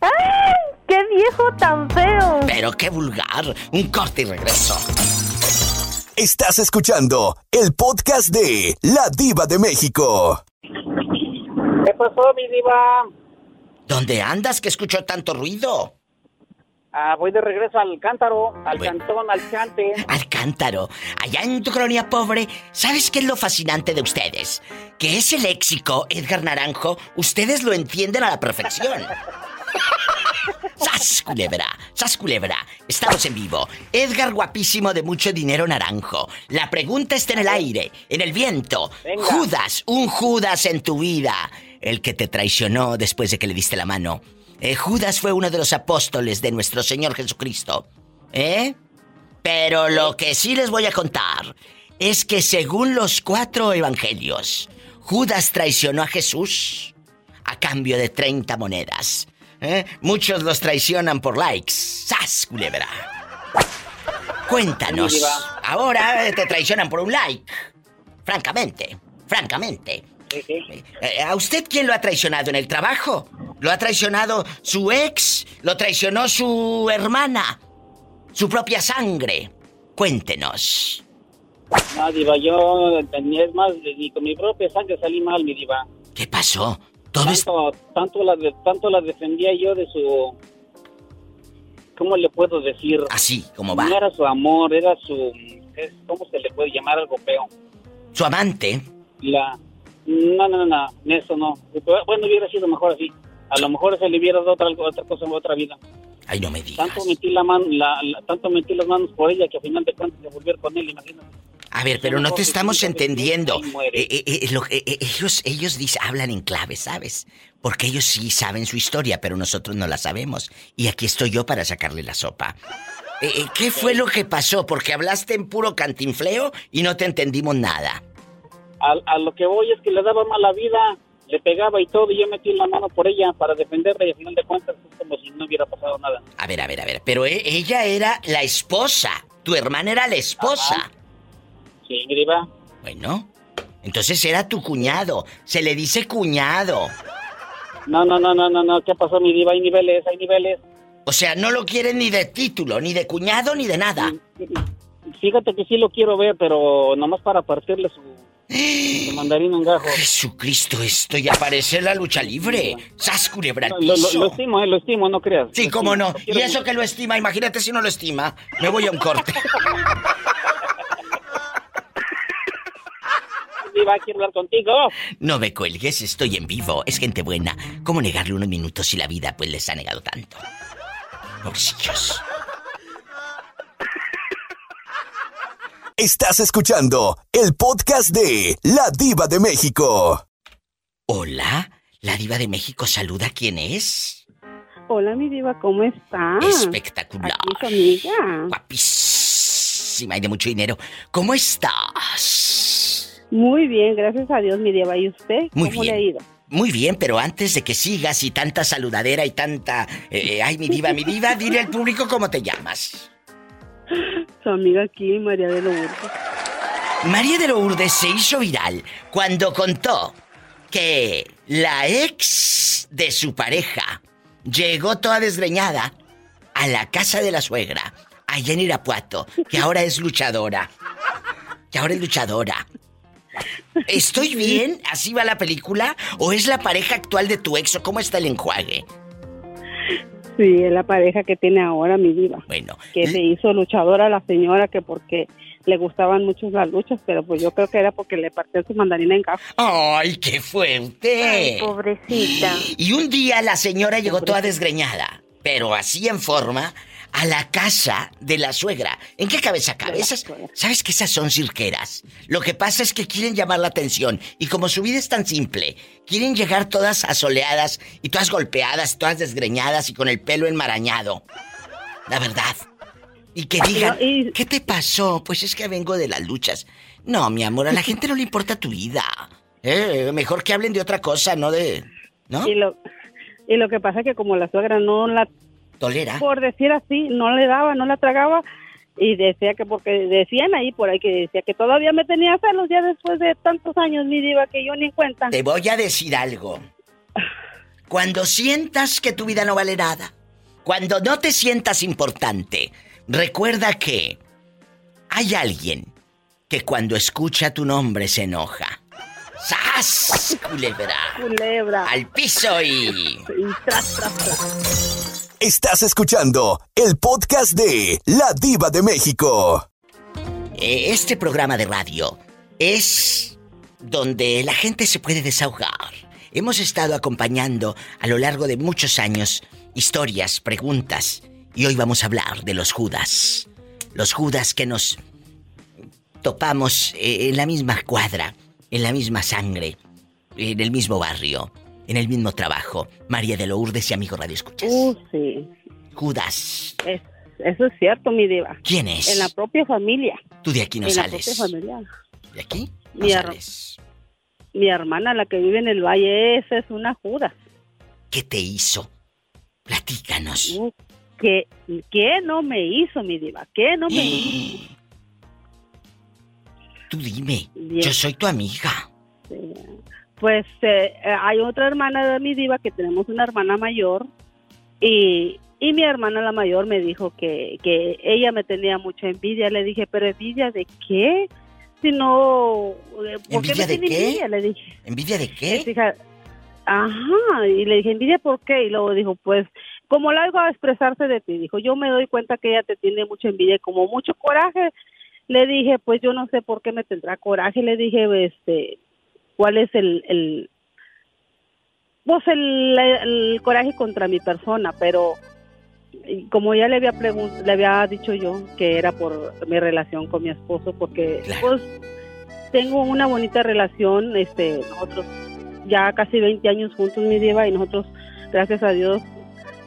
¡Ay! ¡Qué viejo tan feo! Pero qué vulgar. Un corte y regreso. Estás escuchando el podcast de La Diva de México. ¿Qué pasó, mi diva? ¿Dónde andas que escucho tanto ruido? Ah, voy de regreso al cántaro, al cantón, al chante. Al cántaro. Allá en tu colonia pobre, ¿sabes qué es lo fascinante de ustedes? Que ese léxico, Edgar Naranjo, ustedes lo entienden a la perfección. ¡Sas, culebra! ¡Sas, culebra! Estamos en vivo. Edgar guapísimo de mucho dinero naranjo. La pregunta está en el aire, en el viento. Judas, un Judas en tu vida. El que te traicionó después de que le diste la mano. Eh, Judas fue uno de los apóstoles de nuestro Señor Jesucristo. ¿Eh? Pero lo que sí les voy a contar es que según los cuatro evangelios, Judas traicionó a Jesús a cambio de 30 monedas. ¿Eh? Muchos los traicionan por likes. ¡Sas, culebra! Cuéntanos. Ahora te traicionan por un like. Francamente, francamente. Eh, ¿A usted quién lo ha traicionado en el trabajo? ¿Lo ha traicionado su ex? ¿Lo traicionó su hermana? ¿Su propia sangre? Cuéntenos. No, Diva, yo es más, ni con mi propia sangre salí mal, mi Diva. ¿Qué pasó? tanto, tanto, la tanto la defendía yo de su... ¿Cómo le puedo decir? Así, como va. No era su amor, era su... ¿Cómo se le puede llamar algo feo? ¿Su amante? La... No, no, no, no, eso no. Bueno, hubiera sido mejor así. A lo mejor se le hubiera dado otra, otra cosa en otra vida. Ay, no me digas. Tanto metí, la mano, la, tanto metí las manos por ella que al final de cuentas se volvió con él, imagínate. A ver, pero no te estamos entendiendo. Eh, eh, eh, ellos, ellos dicen, hablan en clave, ¿sabes? Porque ellos sí saben su historia, pero nosotros no la sabemos. Y aquí estoy yo para sacarle la sopa. ¿Qué fue lo que pasó? Porque hablaste en puro cantinfleo y no te entendimos nada. A, a lo que voy es que le daba mala vida le pegaba y todo, y yo metí la mano por ella para defenderla y al final de cuentas es como si no hubiera pasado nada. A ver, a ver, a ver, pero e, ella era la esposa, tu hermana era la esposa. Sí, Griba. Bueno, entonces era tu cuñado, se le dice cuñado. No, no, no, no, no, no, ¿qué pasó, mi diva? Hay niveles, hay niveles. O sea, no lo quieren ni de título, ni de cuñado, ni de nada. Fíjate que sí lo quiero ver, pero nomás para partirle su mandarín un gajo. Jesucristo, esto ya parece la lucha libre. ¡Sas, culebra lo, lo, estimo, eh, lo estimo, no creas. Sí, cómo no. Y eso que lo estima, imagínate si no lo estima. Me voy a un corte. Diva, quiero hablar contigo. No me cuelgues, estoy en vivo. Es gente buena. ¿Cómo negarle unos minutos si la vida pues les ha negado tanto? Pobrecillos. Estás escuchando el podcast de La Diva de México. Hola, La Diva de México saluda. ¿Quién es? Hola, mi diva, ¿cómo estás? Espectacular. Aquí amiga. Guapísima y de mucho dinero. ¿Cómo estás? Muy bien, gracias a Dios, mi diva. ¿Y usted? Muy ¿Cómo bien. le ha ido? Muy bien, pero antes de que sigas y tanta saludadera y tanta... eh, ay, mi diva, mi diva, dile al público cómo te llamas. Su amiga aquí, María de Lourdes. María de Lourdes se hizo viral cuando contó que la ex de su pareja llegó toda desgreñada a la casa de la suegra, allá en Irapuato, que ahora es luchadora. Que ahora es luchadora. ¿Estoy bien? ¿Así va la película? ¿O es la pareja actual de tu ex o cómo está el enjuague? Sí, es la pareja que tiene ahora mi diva. Bueno. Que se hizo luchadora la señora que porque le gustaban mucho las luchas, pero pues yo creo que era porque le partió su mandarina en caja. ¡Ay, qué fuerte! Ay, pobrecita. Y un día la señora llegó toda desgreñada, pero así en forma, a la casa de la suegra. ¿En qué cabeza cabe? Esas, ¿Sabes que esas son cirqueras? Lo que pasa es que quieren llamar la atención y como su vida es tan simple, quieren llegar todas asoleadas y todas golpeadas, todas desgreñadas y con el pelo enmarañado. La verdad. Y que digan, ¿qué te pasó? Pues es que vengo de las luchas. No, mi amor, a la gente no le importa tu vida. Eh, mejor que hablen de otra cosa, no de... ¿No? Y lo, y lo que pasa es que como la suegra no la Tolera. por decir así, no le daba, no la tragaba. Y decía que, porque decían ahí por ahí que decía que todavía me tenía celos ya después de tantos años, mi diva, que yo ni en cuenta. Te voy a decir algo. Cuando sientas que tu vida no vale nada, cuando no te sientas importante, recuerda que hay alguien que cuando escucha tu nombre se enoja. ¡Sas! Culebra. Culebra. Al piso y... Y tras, tras, tras. Estás escuchando el podcast de La Diva de México. Eh, Este programa de radio es donde la gente se puede desahogar. Hemos estado acompañando a lo largo de muchos años historias, preguntas, y hoy vamos a hablar de los Judas. Los Judas que nos topamos eh, en la misma cuadra, en la misma sangre, en el mismo barrio, en el mismo trabajo. María de Lourdes y amigo Radio Escuchas. Uh, sí. Judas. Es- eso es cierto, mi diva. ¿Quién es? En la propia familia. Tú de aquí no en la sales. propia familia. ¿De aquí? Mi, her- mi hermana, la que vive en el valle, esa es una juda. ¿Qué te hizo? Platícanos. ¿Qué, ¿Qué no me hizo, mi diva? ¿Qué no me hizo? Tú dime. Bien. Yo soy tu amiga. Pues eh, eh, hay otra hermana de mi diva que tenemos una hermana mayor y, y mi hermana la mayor me dijo que, que ella me tenía mucha envidia. Le dije, pero envidia de qué? Si no, eh, ¿por qué ¿Envidia me de tiene qué? envidia? Le dije. ¿Envidia de qué? Fija- ajá, y le dije, envidia, ¿por qué? Y luego dijo, pues, como la hago a expresarse de ti, dijo, yo me doy cuenta que ella te tiene mucha envidia y como mucho coraje. Le dije, pues yo no sé por qué me tendrá coraje. Le dije, este, ¿cuál es el, el pues el, el coraje contra mi persona? Pero como ya le había le había dicho yo que era por mi relación con mi esposo porque pues tengo una bonita relación este nosotros ya casi 20 años juntos mi diva y nosotros gracias a Dios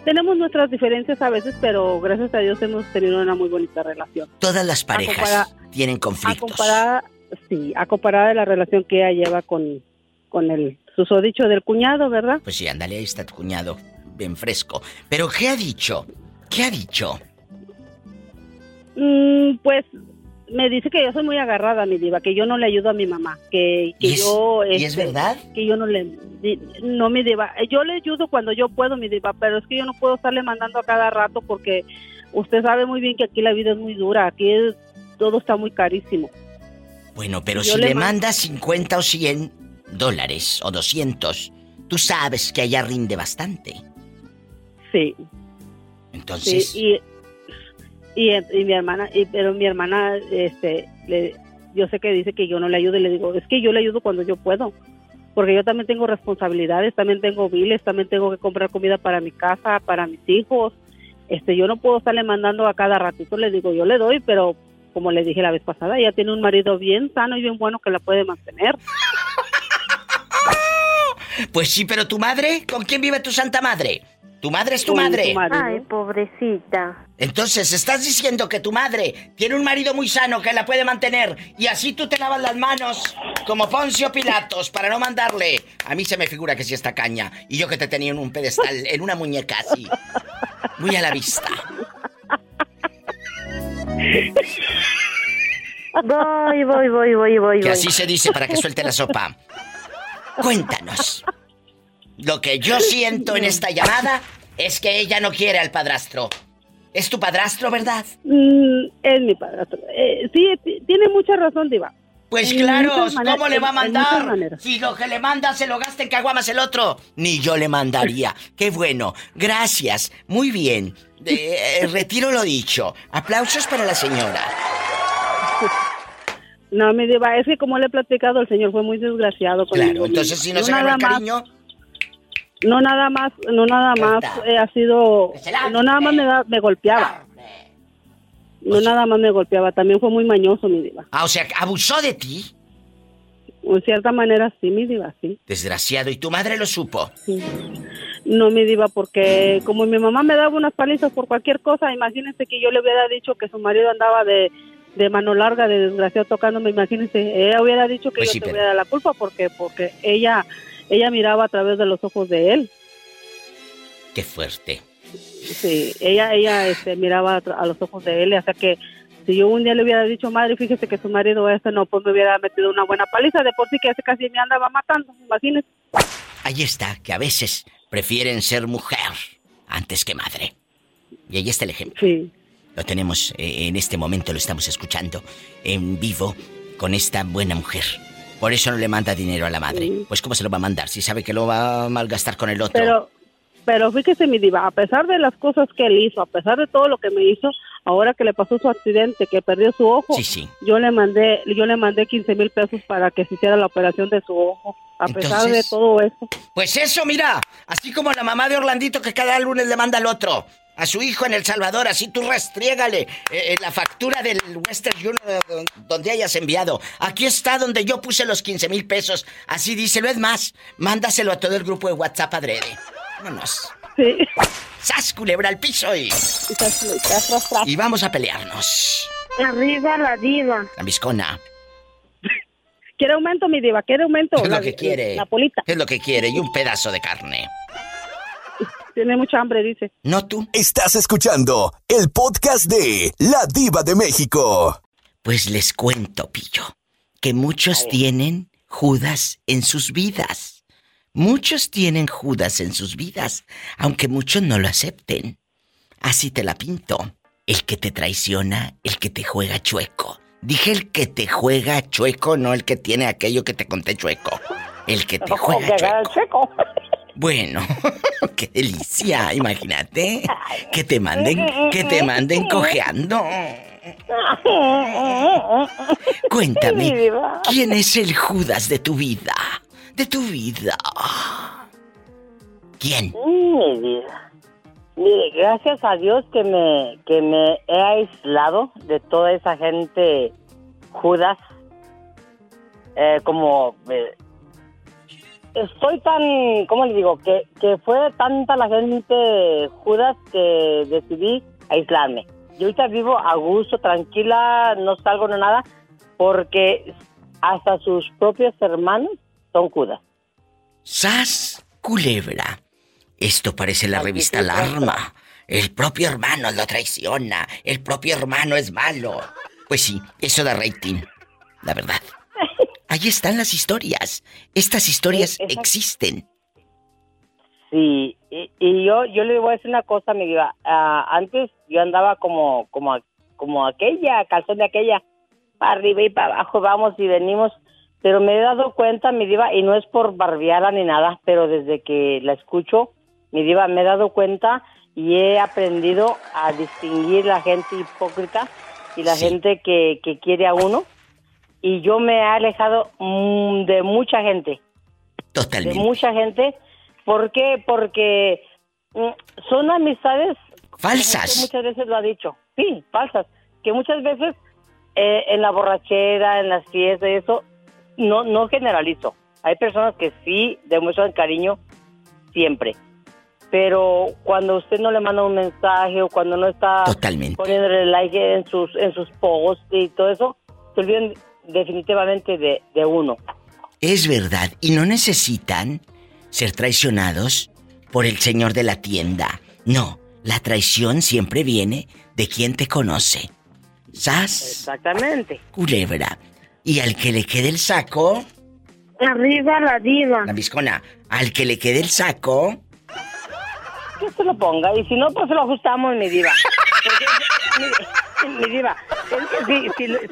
tenemos nuestras diferencias a veces pero gracias a Dios hemos tenido una muy bonita relación todas las parejas tienen conflictos a comparada sí a comparada de la relación que ella lleva con con el susodicho del cuñado verdad pues sí ándale ahí está tu cuñado bien fresco pero qué ha dicho ¿Qué ha dicho? Mm, pues me dice que yo soy muy agarrada, mi diva, que yo no le ayudo a mi mamá, que, que yo... ¿Y es este, verdad? Que yo no le... No, mi diva, yo le ayudo cuando yo puedo, mi diva, pero es que yo no puedo estarle mandando a cada rato porque usted sabe muy bien que aquí la vida es muy dura, aquí todo está muy carísimo. Bueno, pero si le, manda 50 o 100 dólares o 200, tú sabes que allá rinde bastante. Sí. Entonces. y, y, mi hermana, y, pero mi hermana, este, le, yo sé que dice que yo no le ayudo y le digo, es que yo le ayudo cuando yo puedo. Porque yo también tengo responsabilidades, también tengo biles, también tengo que comprar comida para mi casa, para mis hijos. Este, yo no puedo estarle mandando a cada ratito, le digo, yo le doy, pero como le dije la vez pasada, ella tiene un marido bien sano y bien bueno que la puede mantener. Pues sí, pero tu madre, ¿con quién vive tu santa madre? ¿Tu madre es tu madre? Ay, pobrecita. Entonces, estás diciendo que tu madre tiene un marido muy sano que la puede mantener y así tú te lavas las manos como Poncio Pilatos para no mandarle. A mí se me figura que sí está caña. Y yo que te tenía en un pedestal, en una muñeca así. Muy a la vista. Voy, voy, voy, voy, voy. Que así se dice para que suelte la sopa. Cuéntanos. Lo que yo siento en esta llamada es que ella no quiere al padrastro. ¿Es tu padrastro, verdad? Mm, es mi padrastro. Eh, sí, tiene mucha razón, Diva. Pues claro, ¿cómo le va a mandar? Si lo que le manda se lo gasta en caguamas el otro. Ni yo le mandaría. Qué bueno. Gracias. Muy bien. Eh, retiro lo dicho. Aplausos para la señora. No, mi diva, es que como le he platicado, el señor fue muy desgraciado conmigo. Claro, entonces si no, se gana el cariño... No nada más, no nada más eh, ha sido, no nada más me, me golpeaba. No nada más me golpeaba, también fue muy mañoso, mi diva. Ah, o sea, abusó de ti. En cierta manera sí, mi diva, sí. Desgraciado, ¿y tu madre lo supo? Sí. No, mi diva, porque como mi mamá me daba unas palizas por cualquier cosa, imagínense que yo le hubiera dicho que su marido andaba de, de mano larga, de desgraciado tocándome, imagínense, ella hubiera dicho que pues yo tuviera la culpa porque porque ella ella miraba a través de los ojos de él. Qué fuerte. Sí, ella, ella este, miraba a los ojos de él, hasta que si yo un día le hubiera dicho, madre, fíjese que su marido este no, pues me hubiera metido una buena paliza, de por sí que ese casi me andaba matando, imagínese. Ahí está, que a veces prefieren ser mujer antes que madre. Y ahí está el ejemplo. Sí. Lo tenemos eh, en este momento, lo estamos escuchando en vivo con esta buena mujer. Por eso no le manda dinero a la madre. Pues ¿cómo se lo va a mandar si sabe que lo va a malgastar con el otro? Pero, pero fíjese mi diva, a pesar de las cosas que él hizo, a pesar de todo lo que me hizo, ahora que le pasó su accidente, que perdió su ojo, yo le mandé, yo le mandé 15 mil pesos para que se hiciera la operación de su ojo. A pesar de todo eso. Pues eso, mira, así como la mamá de Orlandito que cada lunes le manda al otro a su hijo en El Salvador, así tú restriégale eh, eh, la factura del Western Union donde hayas enviado. Aquí está donde yo puse los 15 mil pesos. Así díselo, es más, mándaselo a todo el grupo de WhatsApp adrede. Vámonos. Sí. ¡Sas, culebra al piso y... Y vamos a pelearnos. Arriba la diva. La viscona. ¿Quiere aumento, mi diva? ¿Quiere aumento? ¿Qué es lo que quiere? La polita. ¿Qué es lo que quiere? Y un pedazo de carne. Tiene mucha hambre, dice. No tú. Estás escuchando el podcast de La Diva de México. Pues les cuento, Pillo, que muchos tienen Judas en sus vidas. Muchos tienen Judas en sus vidas, aunque muchos no lo acepten. Así te la pinto. El que te traiciona, el que te juega chueco. Dije el que te juega chueco, no el que tiene aquello que te conté chueco. El que te juega chueco. Bueno, qué delicia, imagínate. Que te manden, que te manden cojeando. Cuéntame, ¿quién es el Judas de tu vida? De tu vida. ¿Quién? Mi vida. Mire, gracias a Dios que me, que me he aislado de toda esa gente Judas. Eh, como eh, estoy tan, ¿cómo le digo? Que, que fue tanta la gente Judas que decidí aislarme. Yo ahorita vivo a gusto, tranquila, no salgo nada, porque hasta sus propios hermanos son Judas. ¡Sas! Culebra. Esto parece la revista Alarma. El propio hermano lo traiciona. El propio hermano es malo. Pues sí, eso da rating. La verdad. Ahí están las historias. Estas historias existen. Sí, y, yo yo le voy a decir una cosa, mi diva. Ah, antes yo andaba como como como aquella, calzón de aquella, para arriba y para abajo, vamos y venimos. Pero me he dado cuenta, mi diva, y no es por barbiarla ni nada, pero desde que la escucho, mi diva, me he dado cuenta y he aprendido a distinguir la gente hipócrita y la gente que, que quiere a uno. Y yo me he alejado mm, de mucha gente. Totalmente. De mucha gente. ¿Por qué? Porque mm, son amistades falsas. muchas veces lo ha dicho. Sí, falsas. Que muchas veces eh, en la borrachera, en las fiestas y eso, no, no generalizo. Hay personas que sí demuestran cariño siempre pero cuando usted no le manda un mensaje o cuando no está poniéndole like en sus en sus posts y todo eso, se olvidan definitivamente de, de uno. Es verdad, y no necesitan ser traicionados por el señor de la tienda. No, la traición siempre viene de quien te conoce. ¿Sas? Exactamente. Culebra. Y al que le quede el saco. Arriba la diva. La viscona. Al que le quede el saco que se lo ponga y si no, pues lo ajustamos, mi diva. mi, diva,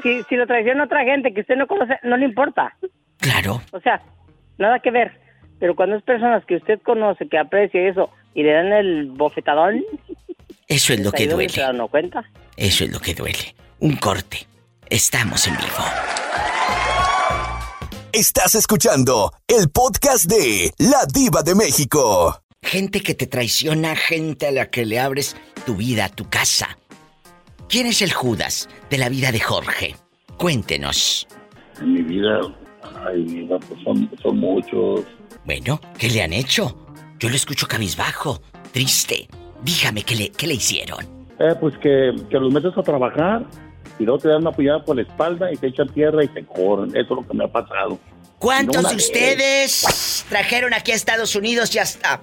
si, si, lo traiciona otra gente que usted no conoce, no le importa. Claro. O sea, nada que ver. Pero cuando es personas que usted conoce, que aprecia eso, y le dan el bofetadón... Eso es lo que duele. ¿Se dan cuenta? Eso es lo que duele. Un corte. Estamos en vivo. Estás escuchando el podcast de La Diva de México. Gente que te traiciona, gente a la que le abres tu vida, tu casa. ¿Quién es el Judas de la vida de Jorge? Cuéntenos. En mi vida, ay, pues son, muchos. Bueno, ¿qué le han hecho? Yo lo escucho cabizbajo, triste. Dígame, ¿qué le, qué le hicieron? Eh, pues que, que los metes a trabajar y luego te dan una apoyada por la espalda y te echan tierra y te corren. Eso es lo que me ha pasado. ¿Cuántos de ustedes trajeron aquí a Estados Unidos y hasta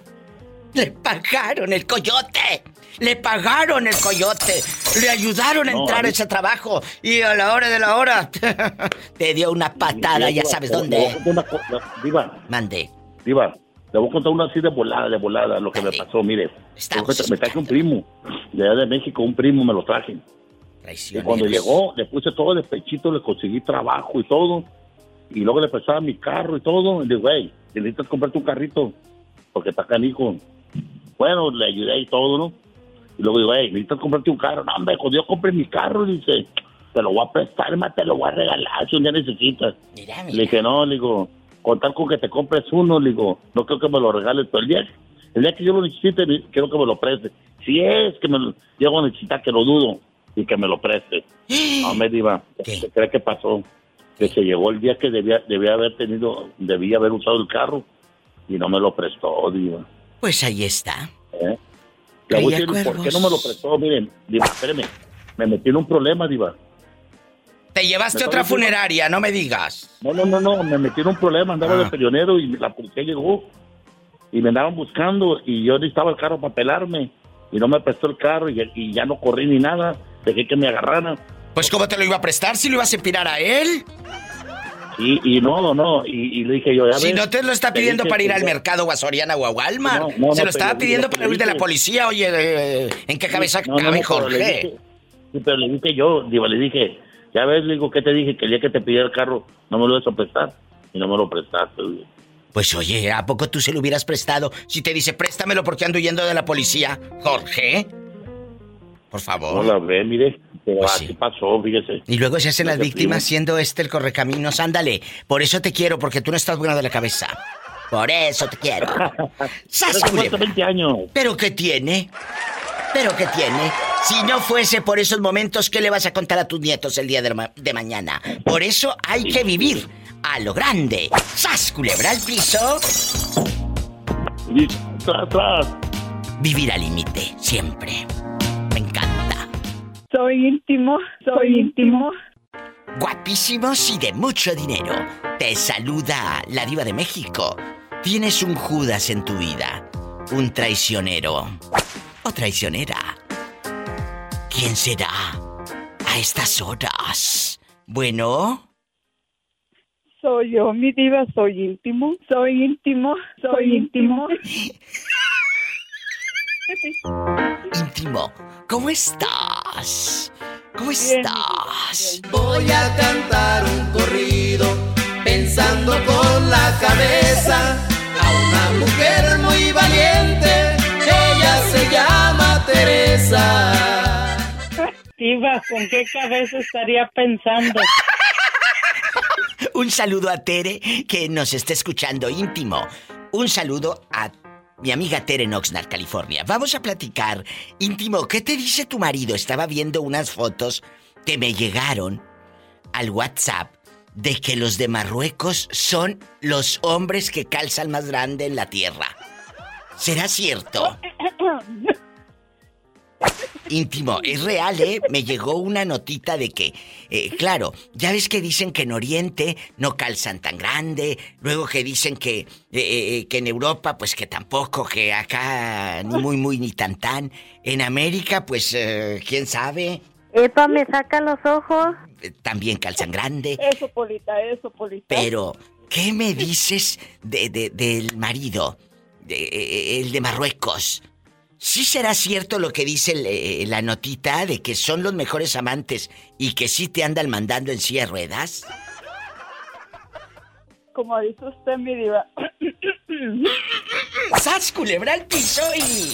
le pagaron el coyote. Le pagaron el coyote. Le ayudaron a entrar a ese trabajo. Y a la hora de la hora te dio una patada, ya sabes dónde. Diva. Mande. Diva, le voy a contar una así de volada, de volada, lo que me pasó. Mire, me traje un primo. De allá de México, un primo me lo traje. Y cuando llegó, le puse todo el pechito, le conseguí trabajo y todo. Y luego le prestaba mi carro y todo. Y le digo, güey, necesitas comprarte un carrito. Porque está canijo. Bueno, le ayudé y todo, ¿no? Y luego digo, hey, necesitas comprarte un carro. No, hombre, cuando yo compré mi carro, dice, te lo voy a prestar, más te lo voy a regalar si un día necesitas. Le dije, no, le digo, contar con que te compres uno, le digo, no creo que me lo regales, pero el día, el día que yo lo necesite, quiero que me lo preste. Si es que me lo llego a necesitar, que lo dudo, y que me lo preste. no, me diva, ¿qué cree que pasó? Que se llegó el día que debía, debía haber tenido, debía haber usado el carro, y no me lo prestó, diva. Pues ahí está. ¿Eh? ¿Por qué no me lo prestó? Miren, Diva, espéreme. Me metí en un problema, Diva. Te llevaste otra funeraria, no me digas. No, no, no, no. Me metí en un problema. Andaba de ah. peleonero y la policía llegó. Y me andaban buscando. Y yo necesitaba el carro para pelarme. Y no me prestó el carro. Y, y ya no corrí ni nada. Dejé que me agarraran. Pues, ¿cómo te lo iba a prestar si lo ibas a empinar a él? Y, y no, no, y, le dije yo, Si no te lo está pidiendo para ir al mercado o a Soriana o a Walmart, se lo estaba pidiendo para huir de la policía, oye, eh, ¿en qué cabeza cabe Jorge? sí, pero le dije yo, digo, le dije, ya ves, digo, ¿qué te dije? Que el día que te pidiera el carro no me lo ibas a prestar, y no me lo prestaste, Pues oye, ¿a poco tú se lo hubieras prestado si te dice préstamelo porque ando huyendo de la policía? Jorge. Por favor. Hola, ve, mire. Pero pues así pasó, fíjese. Y luego se hacen las víctimas siendo este el correcaminos. Ándale. Por eso te quiero, porque tú no estás bueno de la cabeza. Por eso te quiero. ¡Sas, 20 años. ¿Pero qué tiene? ¿Pero qué tiene? Si no fuese por esos momentos, ¿qué le vas a contar a tus nietos el día de, mañana? Por eso hay que vivir a lo grande. ¡Sas, culebra al piso! Vivir al límite, siempre. Soy íntimo, soy íntimo. Guapísimos y de mucho dinero. Te saluda la diva de México. Tienes un Judas en tu vida. Un traicionero. O traicionera. ¿Quién será? A estas horas. Bueno. Soy yo, mi diva, soy íntimo, soy íntimo, soy íntimo. íntimo, ¿cómo estás? ¿Cómo estás? Voy a cantar un corrido pensando con la cabeza a una mujer muy valiente. Ella se llama Teresa. Diva, ¿con qué cabeza estaría pensando? Un saludo a Tere que nos está escuchando íntimo. Un saludo a mi amiga Tere Oxnard, California. Vamos a platicar. Íntimo, ¿qué te dice tu marido? Estaba viendo unas fotos que me llegaron al WhatsApp de que los de Marruecos son los hombres que calzan más grande en la tierra. ¿Será cierto? íntimo. Es real, ¿eh? Me llegó una notita de que, eh, claro, ya ves que dicen que en Oriente no calzan tan grande, luego que dicen que, eh, eh, que en Europa, pues que tampoco, que acá ni muy, muy, ni tan tan. En América, pues, quién sabe. Epa, me saca los ojos. También calzan grande. Eso, Polita, eso, Polita. Pero, ¿qué me dices de, de del marido? De, el de Marruecos. ¿Sí será cierto lo que dice eh, la notita de que son los mejores amantes y que sí te andan mandando en silla de ruedas? Como dice usted, mi diva. ¡Sas, culebra al piso y...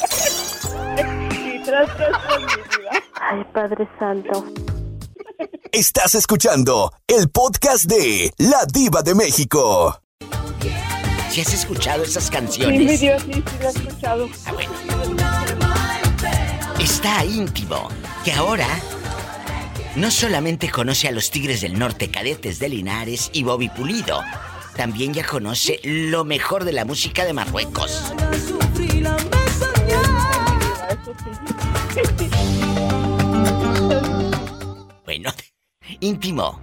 tras, tras, mi diva. Ay, Padre Santo. Estás escuchando el podcast de La Diva de México. ¿Si has escuchado esas canciones? Sí, mi Dios, sí, sí, lo he escuchado. Ah, bueno está íntimo, que ahora no solamente conoce a los Tigres del Norte, cadetes de Linares y Bobby Pulido, también ya conoce lo mejor de la música de Marruecos. Bueno, íntimo.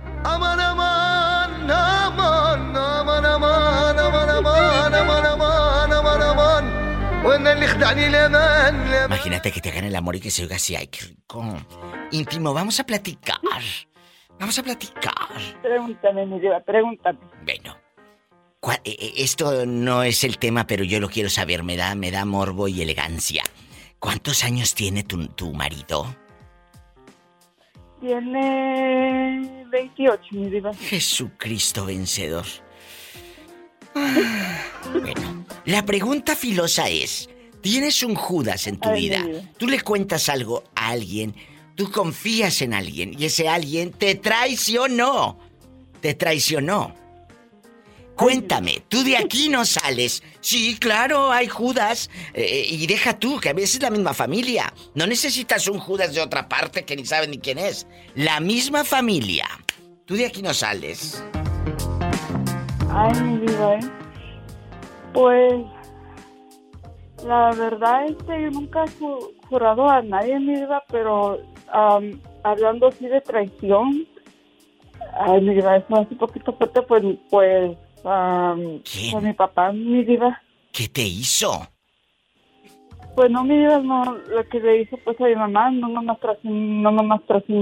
Imagínate que te hagan el amor y que se oiga así, ay, qué rico. Íntimo, vamos a platicar. Vamos a platicar. Pregúntame, mi diva, pregúntame. Bueno. E, e, esto no es el tema, pero yo lo quiero saber. Me da, me da morbo y elegancia. ¿Cuántos años tiene tu, tu marido? Tiene 28, mi diva. Jesucristo vencedor. Bueno, la pregunta filosa es, tienes un Judas en tu vida, tú le cuentas algo a alguien, tú confías en alguien y ese alguien te traicionó, te traicionó. Cuéntame, tú de aquí no sales. Sí, claro, hay Judas. Eh, y deja tú, que a veces es la misma familia. No necesitas un Judas de otra parte que ni sabe ni quién es. La misma familia. Tú de aquí no sales. Ay, mi vida, ¿eh? Pues, la verdad es que yo nunca he jurado a nadie en mi vida, pero hablando así de traición, ay, mi vida, es más un poquito fuerte, pues, pues, con mi papá, mi vida. ¿Qué te hizo? Pues no, mi vida, no, lo que le hizo pues a mi mamá, no nomás traicionó,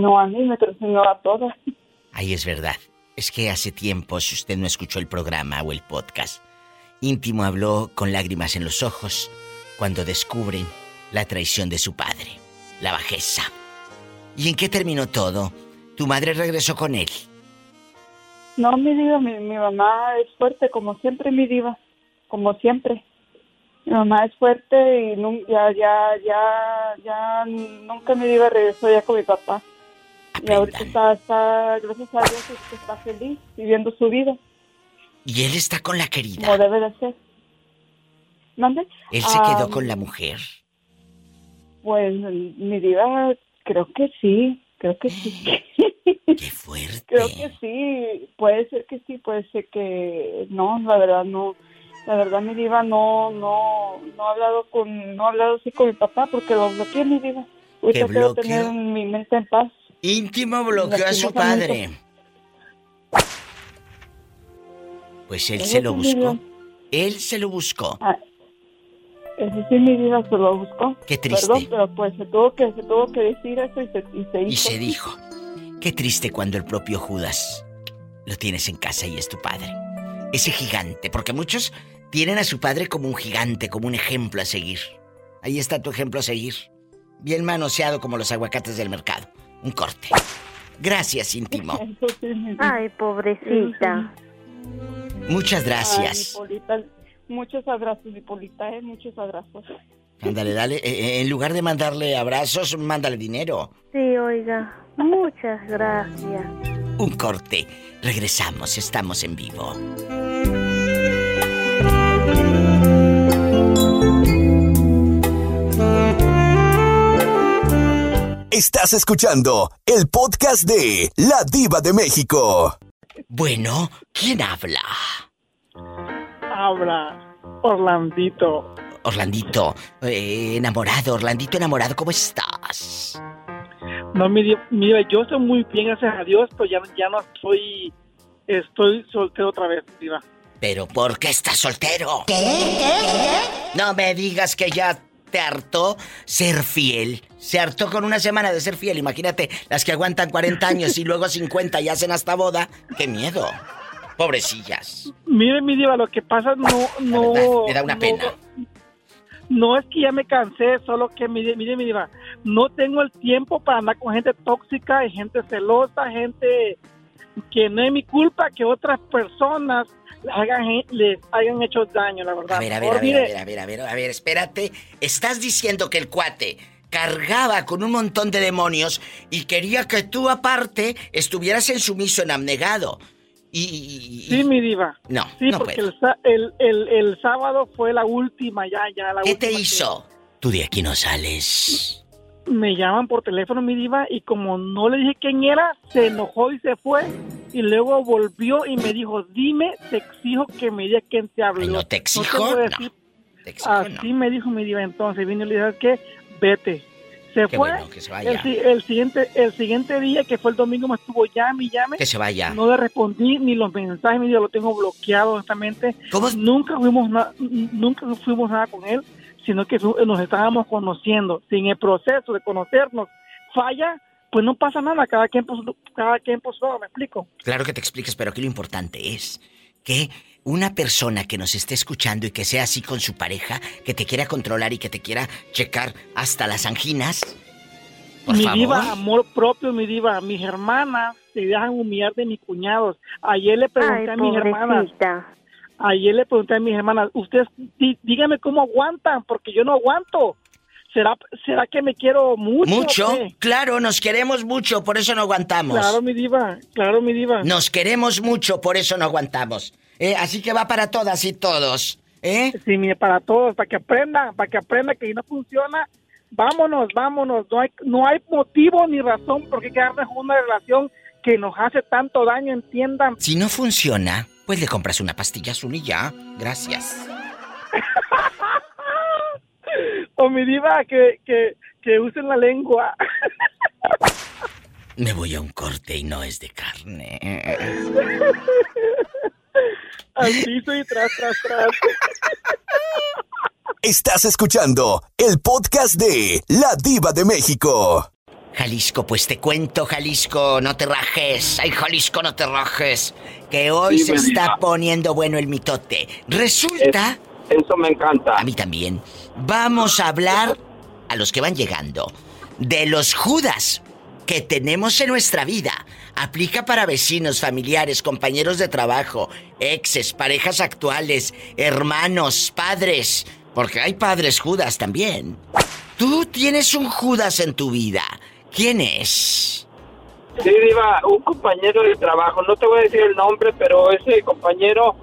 no a mí, me traicionó a todas. Ahí es verdad. Es que hace tiempo, si usted no escuchó el programa o el podcast, Íntimo habló con lágrimas en los ojos cuando descubren la traición de su padre, la bajeza. ¿Y en qué terminó todo? ¿Tu madre regresó con él? No, mi diva, mi, mamá es fuerte como siempre, mi diva. como siempre. Mi mamá es fuerte y nunca, ya, ya, ya, ya nunca me iba a regresar ya con mi papá. Y ahorita está, está, gracias a Dios, está feliz viviendo su vida. ¿Y él está con la querida? Como debe de ser. ¿Dónde? ¿Él se quedó con la mujer? Pues mi vida, creo que sí, creo que sí. ¡Qué fuerte! Creo que sí, puede ser que sí, puede ser que no, la verdad no. La verdad mi diva no, no, no ha hablado con, no ha hablado así con mi papá porque lo bloqueé mi diva. Ahorita quiero tener mi mente en paz. Íntimo bloqueó a su padre. Pues él se lo buscó. Él se lo buscó. Ese sí mi vida se lo buscó. Qué triste. Perdón, pero pues se tuvo que, se tuvo que decir eso y se, y se hizo. Y se dijo. Qué triste cuando el propio Judas lo tienes en casa y es tu padre. Ese gigante, porque muchos tienen a su padre como un gigante, como un ejemplo a seguir. Ahí está tu ejemplo a seguir. Bien manoseado como los aguacates del mercado. Un corte. Gracias, íntimo. Ay, pobrecita. Muchas gracias. muchos abrazos, Hipólita, ¿eh? Muchos abrazos. Ándale, dale. Eh, eh, en lugar de mandarle abrazos, mándale dinero. Sí, oiga. Muchas gracias. Un corte. Regresamos, estamos en vivo. Estás escuchando el podcast de La Diva de México. Bueno, ¿quién habla? Habla Orlandito. Orlandito, eh, enamorado, Orlandito enamorado, ¿cómo estás? No, mira, yo estoy muy bien, gracias a Dios, pero ya, ya no estoy, estoy soltero otra vez, diva. ¿Pero por qué estás soltero? ¿Qué? No me digas que ya te hartó ser fiel. Se hartó con una semana de ser fiel. Imagínate, las que aguantan 40 años y luego 50 y hacen hasta boda. ¡Qué miedo! Pobrecillas. Mire, mi diva, lo que pasa no... no me da una pena. No es que ya me cansé, solo que, mire, mire, mi diva, no tengo el tiempo para andar con gente tóxica y gente celosa, gente que no es mi culpa que otras personas hagan, les hayan hecho daño, la verdad. A ver, a ver, a ver, a ver, a ver, a ver, a ver, espérate. Estás diciendo que el cuate cargaba con un montón de demonios y quería que tú aparte estuvieras en sumiso, en abnegado. Y, Sí, mi diva. No, sí, porque El, el, el, sábado fue la última, ya, ya, la ¿Qué te hizo? Tú de aquí no sales me llaman por teléfono mi diva y como no le dije quién era, se enojó y se fue y luego volvió y me dijo, dime, te exijo que me diga quién te habló. no te exijo, no Así me dijo mi diva entonces, vino y le dije, ¿qué? Vete. Se fue. El, siguiente, el siguiente día, que fue el domingo, me estuvo llame y llame. Que se vaya. No le respondí ni los mensajes, mi diva, lo tengo bloqueado honestamente. Nunca fuimos, nunca fuimos nada con él sino que nos estábamos conociendo. Sin el proceso de conocernos falla, pues no pasa nada, cada quien por, cada quien por su ¿me explico? Claro que te expliques, pero aquí lo importante es que una persona que nos esté escuchando y que sea así con su pareja, que te quiera controlar y que te quiera checar hasta las anginas. Por mi diva, amor propio, mi diva. Mis hermanas se dejan humillar de mis cuñados. Ayer le pregunté a mis hermanas. Ayer le pregunté a mis hermanas, ustedes díganme cómo aguantan, porque yo no aguanto. ¿Será, ¿Será que me quiero mucho? ¿Mucho? Claro, nos queremos mucho, por eso no aguantamos. Claro, mi diva, claro, mi diva. Nos queremos mucho, por eso no aguantamos. Eh, así que va para todas y todos, ¿eh? Sí, mire, para todos, para que aprendan, para que aprendan que no funciona, vámonos, vámonos. No hay, no hay motivo ni razón por qué quedarnos en una relación que nos hace tanto daño, entiendan. Si no funciona, pues le compras una pastilla azul y ya. Gracias. o mi diva, que, que, que usen la lengua. Me voy a un corte y no es de carne. Así soy tras, tras, tras. Estás escuchando el podcast de La Diva de México. Jalisco, pues te cuento, Jalisco, no te rajes. Ay, Jalisco, no te rajes. Que hoy se está poniendo bueno el mitote. Resulta. eso me encanta. A mí también. Vamos a hablar a los que van llegando de los Judas que tenemos en nuestra vida. Aplica para vecinos, familiares, compañeros de trabajo, exes, parejas actuales, hermanos, padres. Porque hay padres Judas también. Tú tienes un Judas en tu vida. ¿Quién es? Sí, Diva, un compañero de trabajo. No te voy a decir el nombre, pero ese compañero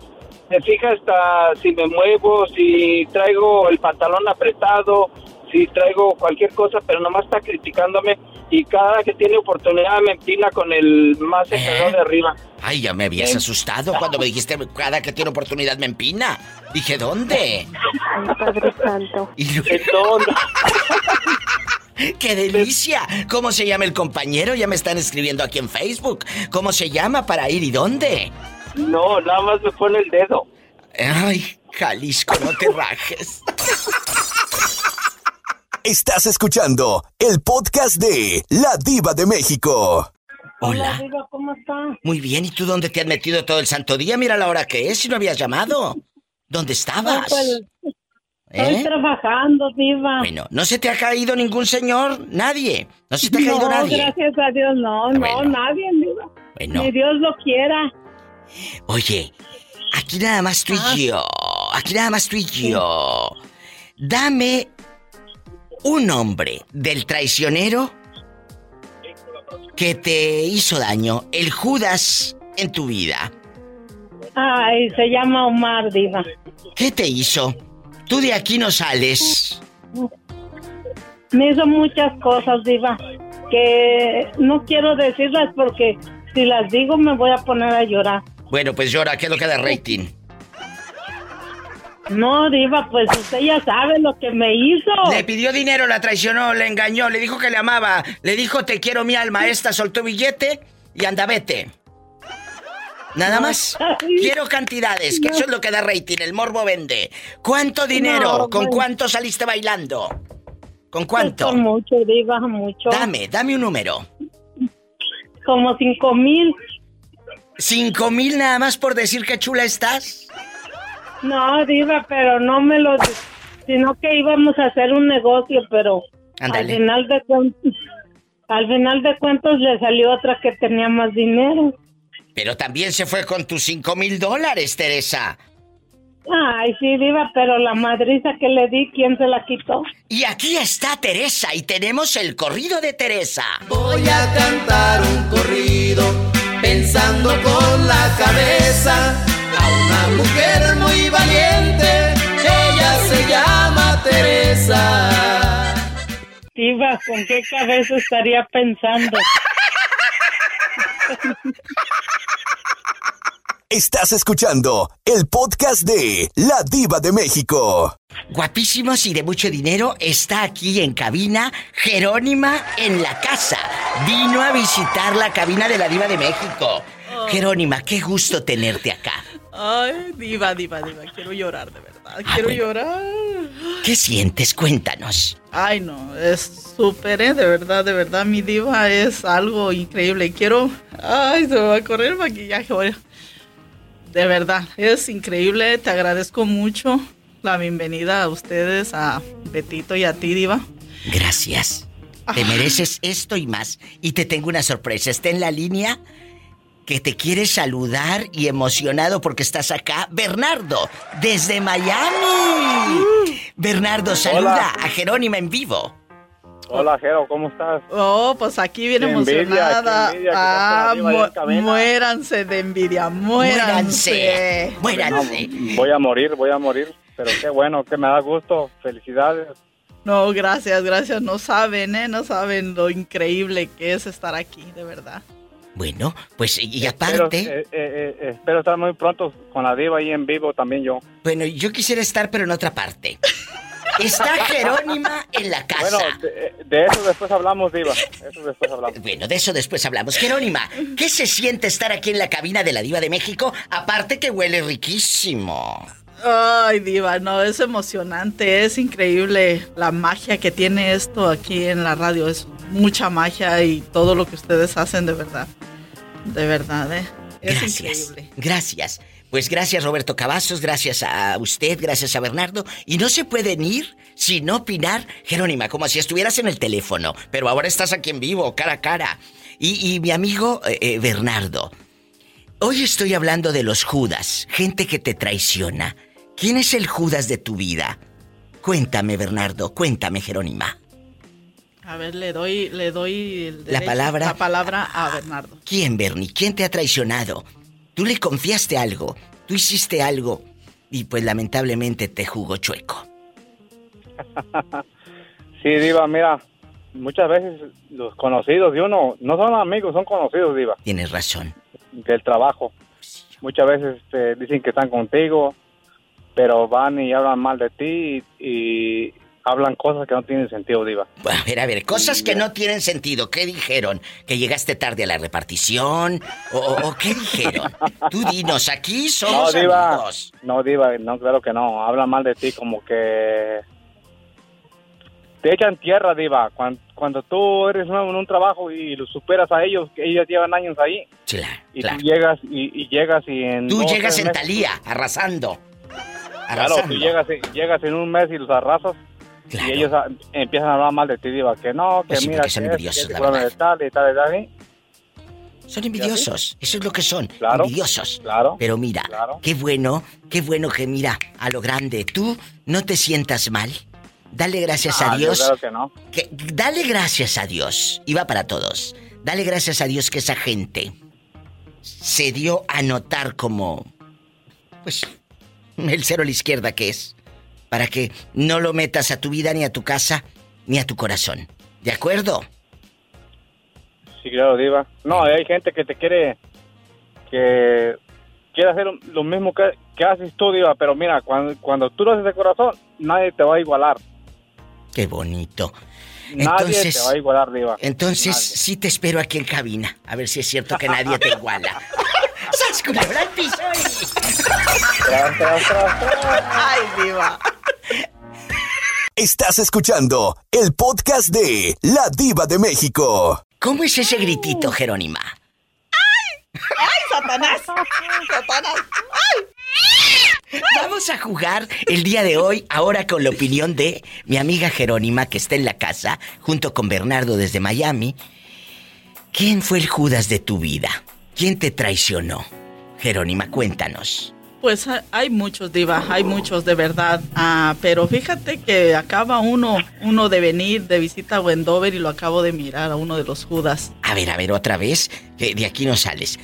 me fija hasta si me muevo, si traigo el pantalón apretado, si traigo cualquier cosa, pero nomás está criticándome y cada que tiene oportunidad me empina con el más encargado de arriba. Ay, ya me habías asustado cuando me dijiste cada que tiene oportunidad me empina. Dije, ¿dónde? Ay, Padre Santo. Y ¡Qué delicia! ¿Cómo se llama el compañero? Ya me están escribiendo aquí en Facebook. ¿Cómo se llama para ir y dónde? No, nada más me pone el dedo. Ay, Jalisco, no te rajes. Estás escuchando el podcast de La Diva de México. Hola. Diva, ¿cómo estás? Muy bien, ¿y tú dónde te has metido todo el santo día? Mira la hora que es, si no habías llamado. ¿Dónde estabas? Pues, estoy ¿Eh? trabajando, Diva. Bueno, ¿no se te ha caído ningún señor? Nadie. ¿No se te ha caído nadie? gracias a Dios, no, ah, no, nadie, Diva. Bueno. Ni Dios lo quiera. Oye, aquí nada más tú y ah. yo. Aquí nada más tú y yo. Dame un nombre del traicionero que te hizo daño, el Judas en tu vida. Ay, se llama Omar, Diva. ¿Qué te hizo? Tú de aquí no sales. Me hizo muchas cosas, Diva, que no quiero decirlas porque si las digo me voy a poner a llorar. Bueno, pues llora, ¿qué es lo que da rating? No, Diva, pues usted ya sabe lo que me hizo. Le pidió dinero, la traicionó, le engañó, le dijo que le amaba, le dijo te quiero mi alma, esta soltó billete y anda vete. Nada más. Quiero cantidades, que eso es lo que da rating, el morbo vende. ¿Cuánto dinero? ¿Con cuánto saliste bailando? ¿Con cuánto? con mucho, Diva, mucho. Dame, dame un número. Como cinco mil. ¿Cinco mil nada más por decir que chula estás? No, Diva, pero no me lo... Sino que íbamos a hacer un negocio, pero al final de cuentas... Al final de cuentas le salió otra que tenía más dinero. Pero también se fue con tus cinco mil dólares, Teresa. Ay, sí, Diva, pero la madriza que le di, ¿quién se la quitó? Y aquí está Teresa y tenemos el corrido de Teresa. Voy a cantar un corrido pensando con la cabeza a una mujer muy valiente, ella se llama Teresa. Diva, ¿con qué cabeza estaría pensando? Estás escuchando el podcast de La Diva de México. Guapísimos y de mucho dinero está aquí en cabina Jerónima en la casa. Vino a visitar la cabina de la Diva de México. Oh. Jerónima, qué gusto tenerte acá. Ay, diva, diva, diva, quiero llorar de verdad, ah, quiero llorar. ¿Qué sientes? Cuéntanos. Ay, no, es súper, ¿eh? de verdad, de verdad, mi diva es algo increíble. Quiero, ay, se me va a correr el maquillaje, De verdad, es increíble, te agradezco mucho la bienvenida a ustedes, a Betito y a ti, diva. Gracias. Te mereces esto y más. Y te tengo una sorpresa. Está en la línea que te quiere saludar y emocionado porque estás acá, Bernardo, desde Miami. Bernardo, saluda a Jerónima en vivo. Hola, Jero, ¿cómo estás? Oh, pues aquí viene emocionada. ah, muéranse de envidia, muéranse. Muéranse. voy a morir, voy a morir. Pero qué bueno, que me da gusto. Felicidades. No, gracias, gracias. No saben, ¿eh? No saben lo increíble que es estar aquí, de verdad. Bueno, pues y aparte... Espero, eh, eh, eh, espero estar muy pronto con la diva ahí en vivo también yo. Bueno, yo quisiera estar pero en otra parte. Está Jerónima en la casa. Bueno, de, eso después hablamos, Diva. Eso después hablamos. Bueno, de eso después hablamos. Jerónima, ¿qué se siente estar aquí en la cabina de la Diva de México? Aparte que huele riquísimo. Ay, Diva, no, es emocionante, es increíble la magia que tiene esto aquí en la radio. Es mucha magia y todo lo que ustedes hacen de verdad. De verdad, ¿eh? Es gracias. Increíble. Gracias. Pues gracias Roberto Cavazos, gracias a usted, gracias a Bernardo. Y no se pueden ir sin opinar, Jerónima, como si estuvieras en el teléfono. Pero ahora estás aquí en vivo, cara a cara. Y, mi amigo eh, eh, Bernardo, hoy estoy hablando de los Judas, gente que te traiciona. ¿Quién es el Judas de tu vida? Cuéntame, Bernardo, cuéntame, Jerónima. A ver, le doy, le doy la palabra, la palabra a Bernardo. ¿Quién, Bernie? ¿Quién te ha traicionado? Tú le confiaste algo, tú hiciste algo y pues lamentablemente te jugó chueco. sí, Diva, mira, muchas veces los conocidos de uno no son amigos, son conocidos, Diva. Tienes razón. Del trabajo. Muchas veces este, dicen que están contigo, pero van y hablan mal de ti y, hablan cosas que no tienen sentido, Diva. A ver, a ver, cosas que no tienen sentido. ¿Qué dijeron? ¿Que llegaste tarde a la repartición? ¿O, qué dijeron? Tú dinos, aquí somos no, diva, No, Diva, no, claro que no. Hablan mal de ti como que... Te echan tierra, Diva. Cuando, tú eres nuevo en un trabajo y lo superas a ellos, que ellos llevan años ahí. Claro, y tú llegas y, llegas y en... Tú llegas en Talía, arrasando. Claro, tú llegas, llegas en un mes y los arrasas y ellos empiezan a hablar mal de ti, diva, que no, que pues mira, que son envidiosos, la verdad. tal, y tal, y tal, Son envidiosos, eso es lo que son, envidiosos. Claro. Pero mira, qué bueno, qué bueno que mira a lo grande. Tú no te sientas mal. Dale gracias a Dios. Claro que no. Que, dale gracias a Dios. Y va para todos. Dale gracias a Dios que esa gente se dio a notar como. Pues. El cero a la izquierda que es para que no lo metas a tu vida, ni a tu casa, ni a tu corazón. ¿De acuerdo? Sí, claro, Diva. No, hay gente que te quiere. que quiere hacer lo mismo que, haces tú, Diva, pero mira, cuando, cuando tú lo haces de corazón, nadie te va a igualar. Qué bonito. Nadie te va a igualar, Diva. Entonces, sí te espero aquí en cabina, a ver si es cierto que nadie te iguala. ¡Sas culebra el piso! ¡Ay, Diva! Estás escuchando el podcast de La Diva de México. ¿Cómo es ese gritito, Jerónima? ¡Ay! ¡Ay, Satanás! ¡Satanás! ¡Ay! Vamos a jugar el día de hoy, ahora con la opinión de mi amiga Jerónima, que está en la casa, junto con Bernardo desde Miami. ¿Quién fue el Judas de tu vida? ¿Quién te traicionó? Jerónima, cuéntanos. Pues hay muchos, Diva, hay muchos de verdad. Ah, pero fíjate que acaba uno, uno de venir de visita a Wendover y lo acabo de mirar a uno de los Judas. A ver, a ver, otra vez, que de aquí no sales.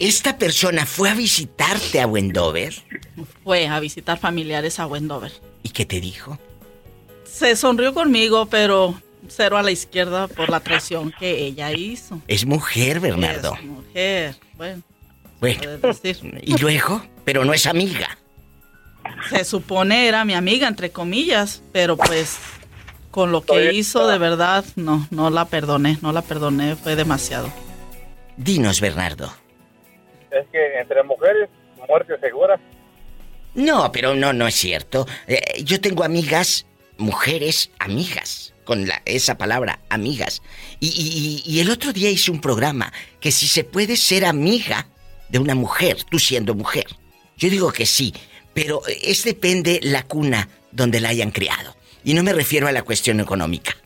¿Esta persona fue a visitarte a Wendover? Fue a visitar familiares a Wendover. ¿Y qué te dijo? Se sonrió conmigo, pero cero a la izquierda por la traición que ella hizo. Es mujer, Bernardo. Es mujer, bueno. ¿Y luego? Pero no es amiga. Se supone era mi amiga, entre comillas, pero pues con lo que hizo de verdad, no, no la perdoné, no la perdoné, fue demasiado. Dinos, Bernardo. Es que entre mujeres, muerte segura. No, pero no, no es cierto. Eh, yo tengo amigas, mujeres, amigas, con la, esa palabra, amigas. Y, y el otro día hice un programa que si se puede ser amiga de una mujer, tú siendo mujer. Yo digo que sí, pero es depende la cuna donde la hayan criado. Y no me refiero a la cuestión económica.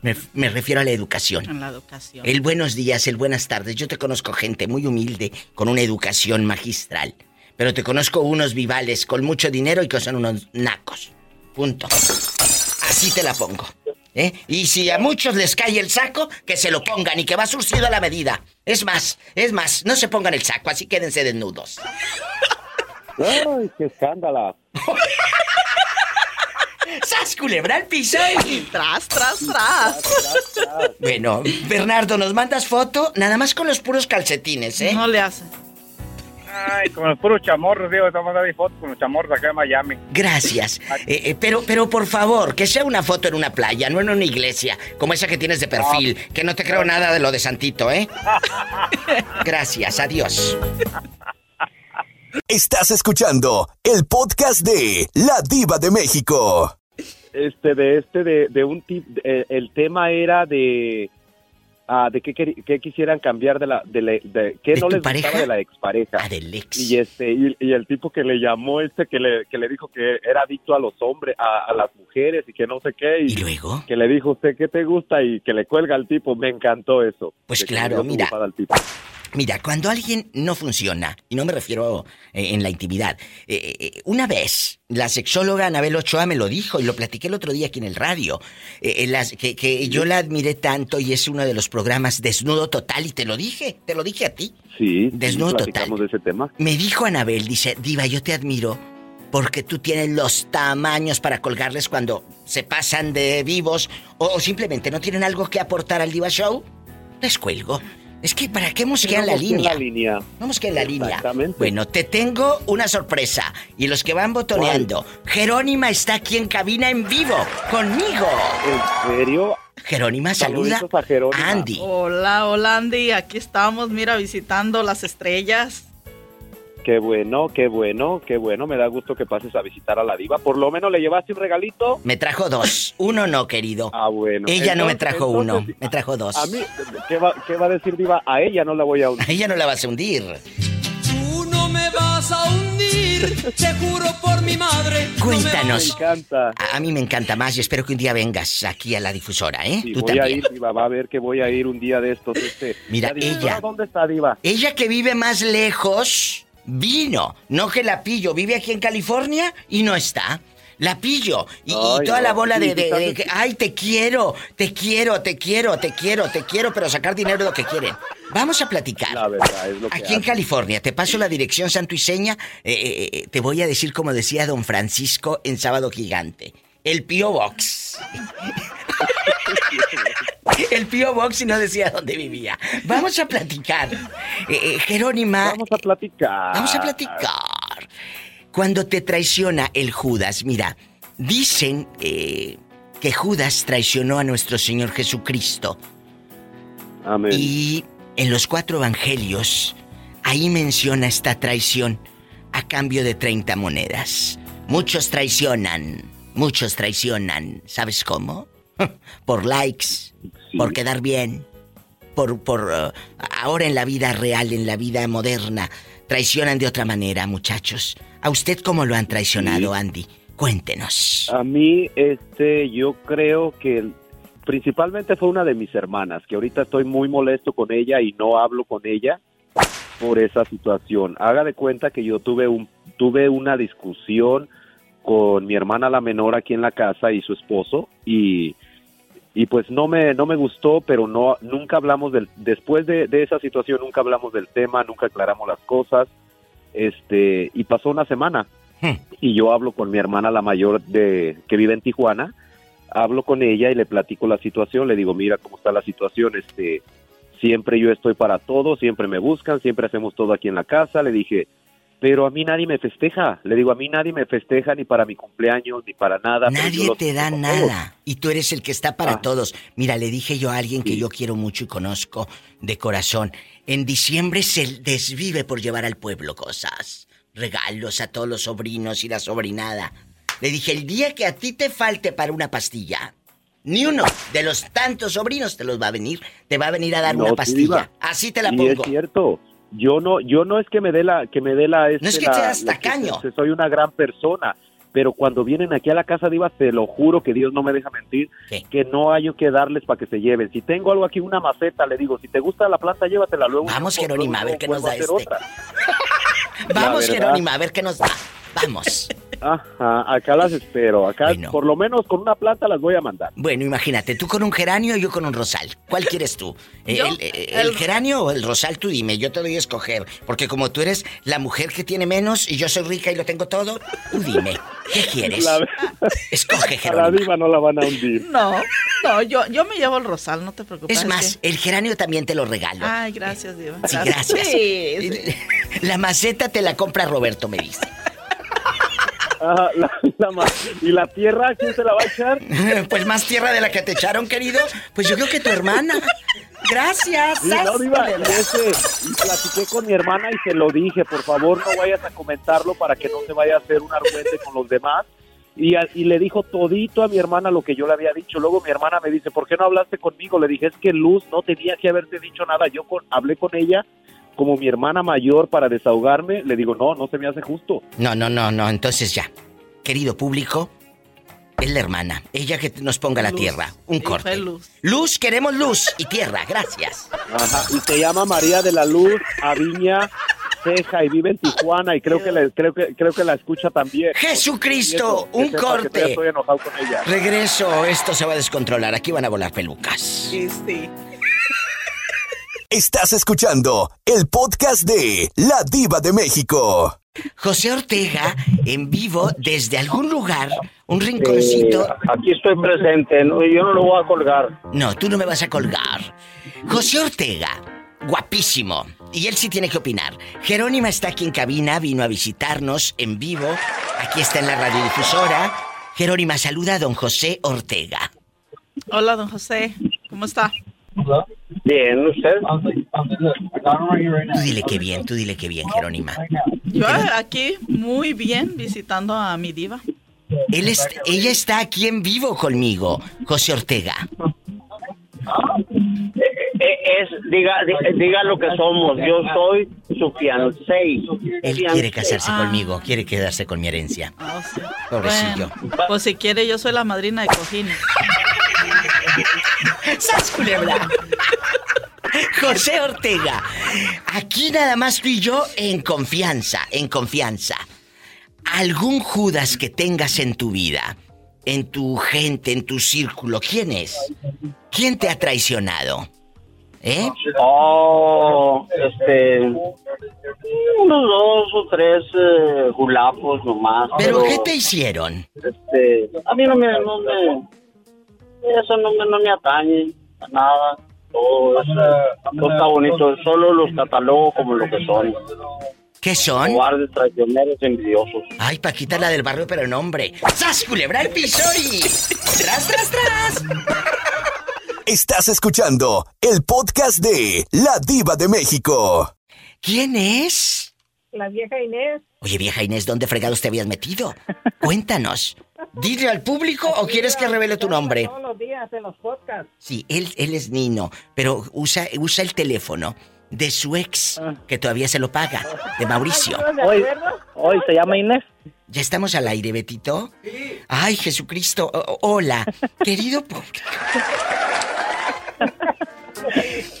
Me, refiero a la educación. la educación. El buenos días, el buenas tardes. Yo te conozco gente muy humilde, con una educación magistral. Pero te conozco unos vivales con mucho dinero y que son unos nacos. Punto. Así te la pongo. ¿Eh? Y si a muchos les cae el saco, que se lo pongan y que va surcido a la medida. Es más, es más, no se pongan el saco, así quédense desnudos. ¡Ay, qué escándala! ¡Sas culebra al piso y tras, tras, tras! Bueno, Bernardo, ¿nos mandas foto? Nada más con los puros calcetines, ¿eh? No le hace. Ay, con los puros chamorros, digo, estamos dando fotos con los chamorros acá en Miami. Gracias. Eh, eh, pero, pero por favor, que sea una foto en una playa, no en una iglesia, como esa que tienes de perfil, que no te creo nada de lo de Santito, ¿eh? Gracias, adiós. Estás escuchando el podcast de La Diva de México. Este, de este, de, un tip, el tema era de Ah, de qué, qué, quisieran cambiar de la de, de, qué no les gustaba de la expareja. Ah, del ex. y este y, el tipo que le llamó este que le, que le dijo que era adicto a los hombres a, las mujeres y que no sé qué y, luego que le dijo usted qué te gusta y que le cuelga al tipo. Me encantó eso. Pues claro mira Mira, cuando alguien no funciona, y no me refiero eh, en la intimidad, eh, eh, una vez la sexóloga Anabel Ochoa me lo dijo y lo platiqué el otro día aquí en el radio, que, yo la admiré tanto y es uno de los programas Desnudo Total y te lo dije, te lo dije a ti. Sí, Desnudo Total. de ese tema. Me dijo Anabel, dice, Diva, yo te admiro porque tú tienes los tamaños para colgarles cuando se pasan de vivos o, simplemente no tienen algo que aportar al Diva Show. Les cuelgo. Es que ¿para qué mosquean la línea? la línea. Vamos que en la línea. Bueno, te tengo una sorpresa. Y los que van botoneando, Jerónima está aquí en cabina en vivo, conmigo. ¿En serio? Jerónima, saluda a Andy. Hola, hola Andy, aquí estamos, mira, visitando las estrellas. Qué bueno, qué bueno, qué bueno. Me da gusto que pases a visitar a la diva. Por lo menos le llevaste un regalito. Me trajo dos. Uno no, querido. Ah, bueno. Ella no me trajo uno, me trajo dos. A mí, ¿qué va, ¿qué va, a decir diva? A ella no la voy a hundir. A ella no la vas a hundir. Tú no me vas a hundir, te juro por mi madre. Cuéntanos. me encanta. A, mí me encanta más y espero que un día vengas aquí a la difusora, ¿eh? Sí, voy a ir, diva. Va a ver que voy a ir un día de estos. Este. Mira, ella. ¿Dónde está, diva? Ella que vive más lejos vino. No que la pillo. Vive aquí en California y no está. La pillo. Y, toda la bola de, Ay, te quiero, te quiero, te quiero, te quiero, te quiero, pero sacar dinero es lo que quieren. Vamos a platicar. La verdad, es lo que Aquí en California, te paso la dirección santo y seña. Eh, eh, eh, te voy a decir como decía don Francisco en Sábado Gigante. El Pio Box. El Pio Box y no decía dónde vivía. Vamos a platicar. Eh, eh, Jerónima. Vamos a platicar. Vamos a platicar. Cuando te traiciona el Judas, mira, dicen eh, que Judas traicionó a nuestro Señor Jesucristo. Amén. Y en los cuatro evangelios, ahí menciona esta traición a cambio de 30 monedas. Muchos traicionan, muchos traicionan. ¿Sabes cómo? por likes, por quedar bien, por, por uh, ahora en la vida real, en la vida moderna, traicionan de otra manera, muchachos. ¿A usted cómo lo han traicionado, Andy? Cuéntenos. A mí, este, yo creo que principalmente fue una de mis hermanas, que ahorita estoy muy molesto con ella y no hablo con ella por esa situación. Haga de cuenta que yo tuve un tuve una discusión con mi hermana la menor aquí en la casa y su esposo y y pues no me no me gustó pero no nunca hablamos del después de, esa situación nunca hablamos del tema nunca aclaramos las cosas este y pasó una semana hmm. y yo hablo con mi hermana la mayor de que vive en Tijuana hablo con ella y le platico la situación le digo mira cómo está la situación este siempre yo estoy para todo siempre me buscan siempre hacemos todo aquí en la casa le dije pero a mí nadie me festeja. Le digo, a mí nadie me festeja ni para mi cumpleaños, ni para nada. Nadie te da nada. Y tú eres el que está para ah. todos. Mira, le dije yo a alguien que yo quiero mucho y conozco de corazón. En diciembre se desvive por llevar al pueblo cosas. Regalos a todos los sobrinos y la sobrinada. Le dije, el día que a ti te falte para una pastilla, ni uno de los tantos sobrinos te los va a venir, te va a venir a dar una pastilla. Así te la pongo. es cierto yo no yo no es que me dé la que me dé la no es que seas tacaño. soy una gran persona pero cuando vienen aquí a la casa diva te lo juro que Dios no me deja mentir que no hay que darles para que se lleven. Si tengo algo aquí una maceta le digo si te gusta la planta llévatela luego vamos Jerónima a ver qué nos da este vamos Jerónima a ver qué nos da. Vamos Ajá, acá las espero. Acá, por lo menos con una planta las voy a mandar. Bueno, imagínate, tú con un geranio y yo con un rosal. ¿Cuál quieres tú? ¿El, geranio o el rosal? Tú dime, yo te doy a escoger. Porque como tú eres la mujer que tiene menos y yo soy rica y lo tengo todo, tú dime, ¿qué quieres? Escoge, Jerónimo. A la diva no la van a hundir. No, no, yo, yo me llevo el rosal, no te preocupes. Es más, el geranio también te lo regalo. Ay, gracias, diva. Sí, gracias. La maceta te la compra Roberto, me dice ¿Y la tierra quién se la va a echar? pues más tierra de la que te echaron, querido. Pues yo creo que tu hermana. Gracias. Sí, no, Diva, y, ese, y platiqué con mi hermana y se lo dije, por favor no vayas a comentarlo para que no se vaya a hacer un argumento con los demás. Y, y, le dijo todito a mi hermana lo que yo le había dicho. Luego mi hermana me dice, ¿por qué no hablaste conmigo? Le dije, es que Luz no tenía que haberte dicho nada. Yo hablé con ella como mi hermana mayor para desahogarme. Le digo, no, no se me hace justo. No, no, no, no. Entonces ya, querido público, es la hermana. Ella que nos ponga la tierra. Un corte. Luz. luz. queremos luz y tierra. Gracias. Ajá. Y se llama María de la Luz Aviña Ceja y vive en Tijuana y creo que la, creo que creo que la escucha también. Jesucristo, un corte. Estoy enojado con ella. Regreso, esto se va a descontrolar. Aquí van a volar pelucas. Sí, sí. Estás escuchando el podcast de La Diva de México. José Ortega en vivo desde algún lugar, un rinconcito. aquí estoy presente, yo no lo voy a colgar. No, tú no me vas a colgar. José Ortega, guapísimo. Y él sí tiene que opinar. Jerónima está aquí en cabina, vino a visitarnos en vivo. Aquí está en la radiodifusora. Jerónima, saluda a don José Ortega. Hola, don José. ¿Cómo está? Bien, ¿usted? Tú dile que bien, tú dile que bien, Jerónima. Yo aquí muy bien visitando a mi diva. Él ella está aquí en vivo conmigo, José Ortega. Eh, es, diga, diga lo que somos. Yo soy su fiancé. Él quiere casarse conmigo, quiere quedarse con mi herencia. Ah, Pobrecillo. pues si quiere, yo soy la madrina de cojines. ¡Sas culebra! José Ortega, aquí nada más tú y yo en confianza, en confianza. ¿Algún Judas que tengas en tu vida, en tu gente, en tu círculo, quién es? ¿Quién te ha traicionado? ¿Eh? Oh, este. Unos dos o tres eh, gulapos nomás. ¿Pero, qué te hicieron? Este. A mí no me. No me eso no me, no me atañe a nada. Todo, está bonito. Solo los catalogo como lo que son. ¿Qué son? Guardes traicioneros envidiosos. Ay, Paquita, la del barrio, pero no, hombre. ¡Sas, culebra el pisori! ¡Tras, tras, tras! Estás escuchando el podcast de La Diva de México. ¿Quién es? La vieja Inés. Oye, vieja Inés, ¿dónde fregados te habías metido? Cuéntanos. ¿Dile al público o quieres que revele tu nombre? Todos los días en los podcasts. Sí, él, él es Nino, pero usa, usa el teléfono de su ex, ah. que todavía se lo paga, de Mauricio. Hoy, hoy se llama Inés. ¿Ya estamos al aire, Betito? Sí. Ay, Jesucristo. hola, querido público.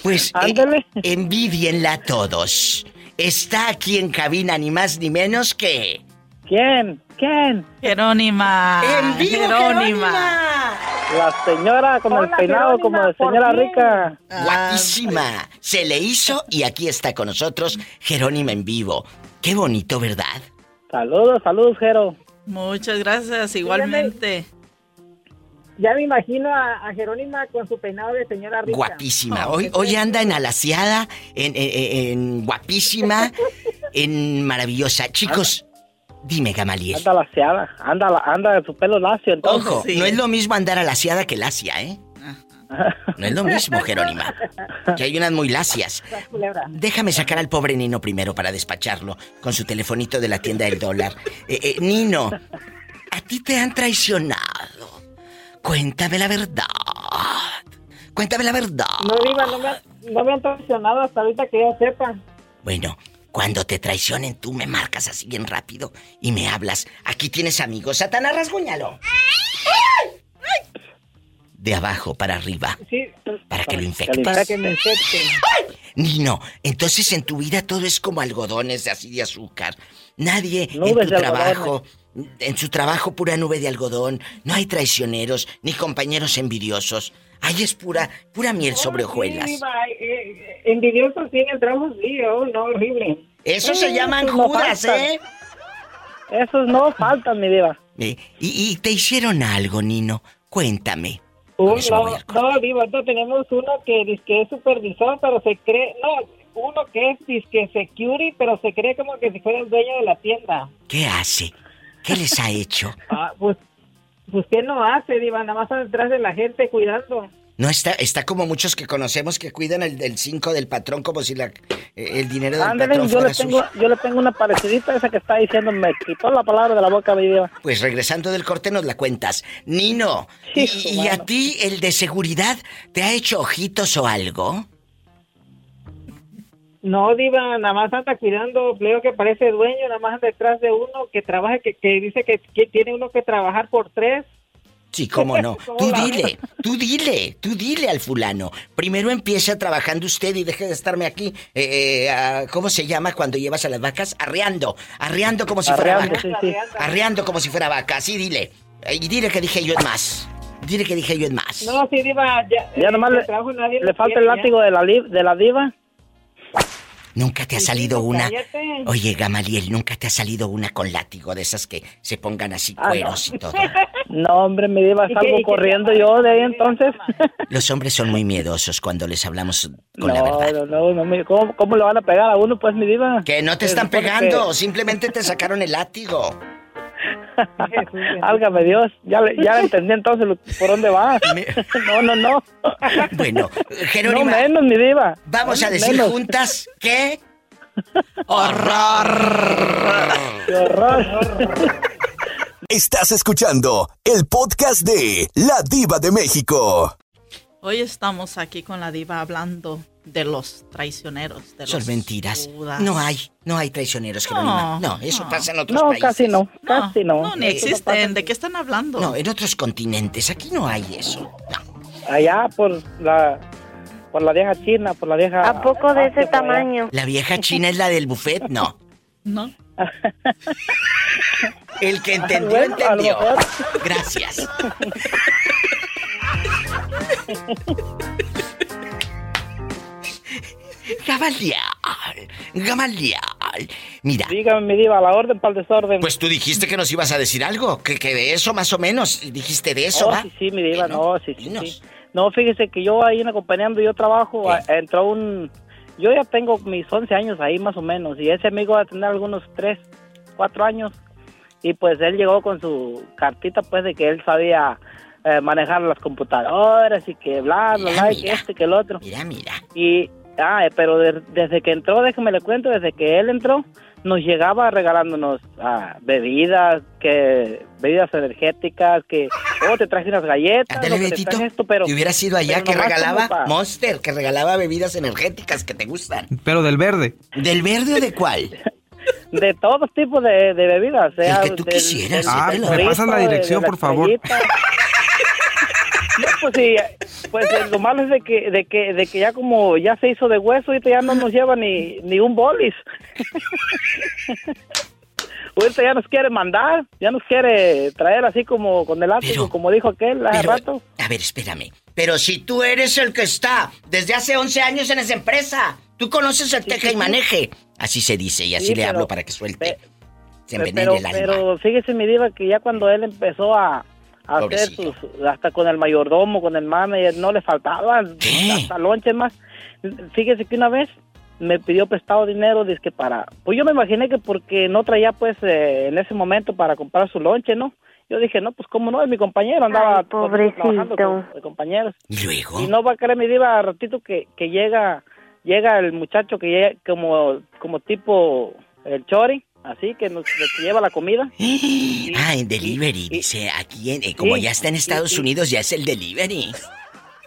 Pues eh, envidienla todos. Está aquí en cabina ni más ni menos que... ¿Quién? ¿Quién? Jerónima. ¡En Jerónima! La señora con el peinado como de señora rica. Guapísima. Se le hizo y aquí está con nosotros Jerónima en vivo. Qué bonito, ¿verdad? Saludos, saludos, Jero. Muchas gracias, igualmente. Ya me imagino a, Jerónima con su peinado de señora rica. Guapísima. Hoy, hoy anda en alaciada, en, en guapísima, en maravillosa. Chicos, Dime, Gamaliel. Anda laseada, anda, anda su pelo lacio entonces. Ojo, no es lo mismo andar alaciada que lacia, ¿eh? No es lo mismo, Jerónima. Que hay unas muy lacias. Déjame sacar al pobre Nino primero para despacharlo con su telefonito de la tienda del dólar. Eh, eh, Nino, a ti te han traicionado. Cuéntame la verdad. Cuéntame la verdad. No, Diva, no me, no me han traicionado hasta ahorita que yo sepa. Bueno, cuando te traicionen, tú me marcas así bien rápido y me hablas. Aquí tienes amigos. Satanás, rasguñalo. De abajo para arriba. Sí. Para que lo infectes. Para que me infecte. Nino, entonces en tu vida todo es como algodones así de azúcar. Nadie en tu trabajo, en su trabajo pura nube de algodón. No hay traicioneros ni compañeros envidiosos. Ahí es pura, pura miel sobre hojuelas. Sí, eh, envidiosos tienen trabajos, sí, oh, no, horrible. Eso se llaman judas, ¿eh? Esos no faltan, mi diva. ¿Y, y, te hicieron algo, Nino? Cuéntame. Uh, no, no, diva, no, tenemos uno que dice que es supervisor, pero se cree... No, uno que es disque security, pero se cree como que si fuera el dueño de la tienda. ¿Qué hace? ¿Qué les ha hecho? ah, pues pues ¿qué no hace, Diva? Nada más detrás de la gente cuidando. No está, está como muchos que conocemos que cuidan el 5 del patrón como si la, eh, el dinero del patrón yo le tengo, yo le tengo una parecidita esa que está diciendo, me quitó la palabra de la boca, mi diva. Pues regresando del corte nos la cuentas. Nino, ¿y, a ti el de seguridad te ha hecho ojitos o algo? No, Diva, nada más anda cuidando, veo que parece dueño, nada más anda detrás de uno que trabaja, que, que dice que, que tiene uno que trabajar por tres. Sí, cómo no. Tú dile, tú dile, tú dile al fulano. Primero empieza trabajando usted y deje de estarme aquí. Eh, eh, ¿Cómo se llama cuando llevas a las vacas? Arreando. Arreando como si fuera vaca. Arreando como si fuera vaca. Sí, dile. Y dile que dije yo es más. Dile que dije yo es más. No, sí, diva. Ya, ya nomás le, le falta el látigo de la, de la diva. ¿Nunca te ha salido una? Oye, Gamaliel, ¿nunca te ha salido una con látigo de esas que se pongan así ah, cueros y todo? No, hombre, me iba algo corriendo yo de ahí entonces. Los hombres son muy miedosos cuando les hablamos con la verdad. No, no, no, ¿cómo, ¿cómo le van a pegar a uno, pues, mi diva? Que no te están pegando, simplemente te sacaron el látigo. Álgame Dios, ya, ya entendí entonces por dónde va. no, no, no. Bueno, Jerónimo. No menos, mi diva. Vamos a decir juntas que. ¡Horror! horror! Estás escuchando el podcast de La Diva de México. Hoy estamos aquí con la diva hablando de los traicioneros. De Son mentiras. No hay, no hay traicioneros, No, no eso pasa en otros no, países. Casi no, casi no. No, ni existen. ¿De qué están hablando? No, en otros continentes. Aquí no hay eso. Allá por la por la vieja china, por la vieja. ¿A poco de ese tamaño? ¿La vieja china es la del buffet? No. No. El que entendió, entendió. Gracias. Gamaliel, Gamaliel, mira. Dígame, mi diva, la orden para el desorden. Pues tú dijiste que nos ibas a decir algo, que, que de eso más o menos, dijiste de eso, oh, Sí, sí, mi diva, no, sí, sí, No, fíjese que yo ahí acompañando, yo trabajo, entró un... Yo ya tengo mis 11 años ahí más o menos, y ese amigo va a tener algunos 3, 4 años, y pues él llegó con su cartita pues de que él sabía eh, manejar las computadoras y que bla, bla, bla, y que este, que el otro. Mira, mira. Y Ah, pero desde que entró, déjeme le cuento, desde que él entró, nos llegaba regalándonos ah, bebidas, que bebidas energéticas, que oh te traje unas galletas, esto, pero y hubiera sido allá que regalaba Monster, que regalaba bebidas energéticas que te gustan. Pero del verde. ¿Del verde o de cuál? de todos tipos de, bebidas, sea, El que tú quisieras. ah, me pasan la dirección, por favor. No, pues sí, pues eh, lo malo es de que, de que, de que ya como ya se hizo de hueso, ahorita ya no nos lleva ni, ni un bolis. ahorita ya nos quiere mandar, ya nos quiere traer así como con el ático, como dijo aquel hace rato. A ver, espérame. Pero si tú eres el que está desde hace 11 años en esa empresa, tú conoces el teja y maneje. Así se dice y así le hablo para que suelte. Se pero, el alma. pero fíjese, mi diva, que ya cuando él empezó a, hacer sus, hasta con el mayordomo, con el manager, no le faltaban hasta lonche más. Fíjese que una vez me pidió prestado dinero, dice que para, pues yo me imaginé que porque no traía pues eh, en ese momento para comprar su lonche, ¿no? Yo dije, no, pues cómo no, es mi compañero, andaba trabajando con, compañeros. ¿Y luego? Y no va a creer mi diva ratito que, que llega, llega el muchacho que llega como, como tipo el chori, así que nos lleva la comida. ah, en delivery, dice, aquí en, eh, como ya está en Estados Unidos, ya es el delivery.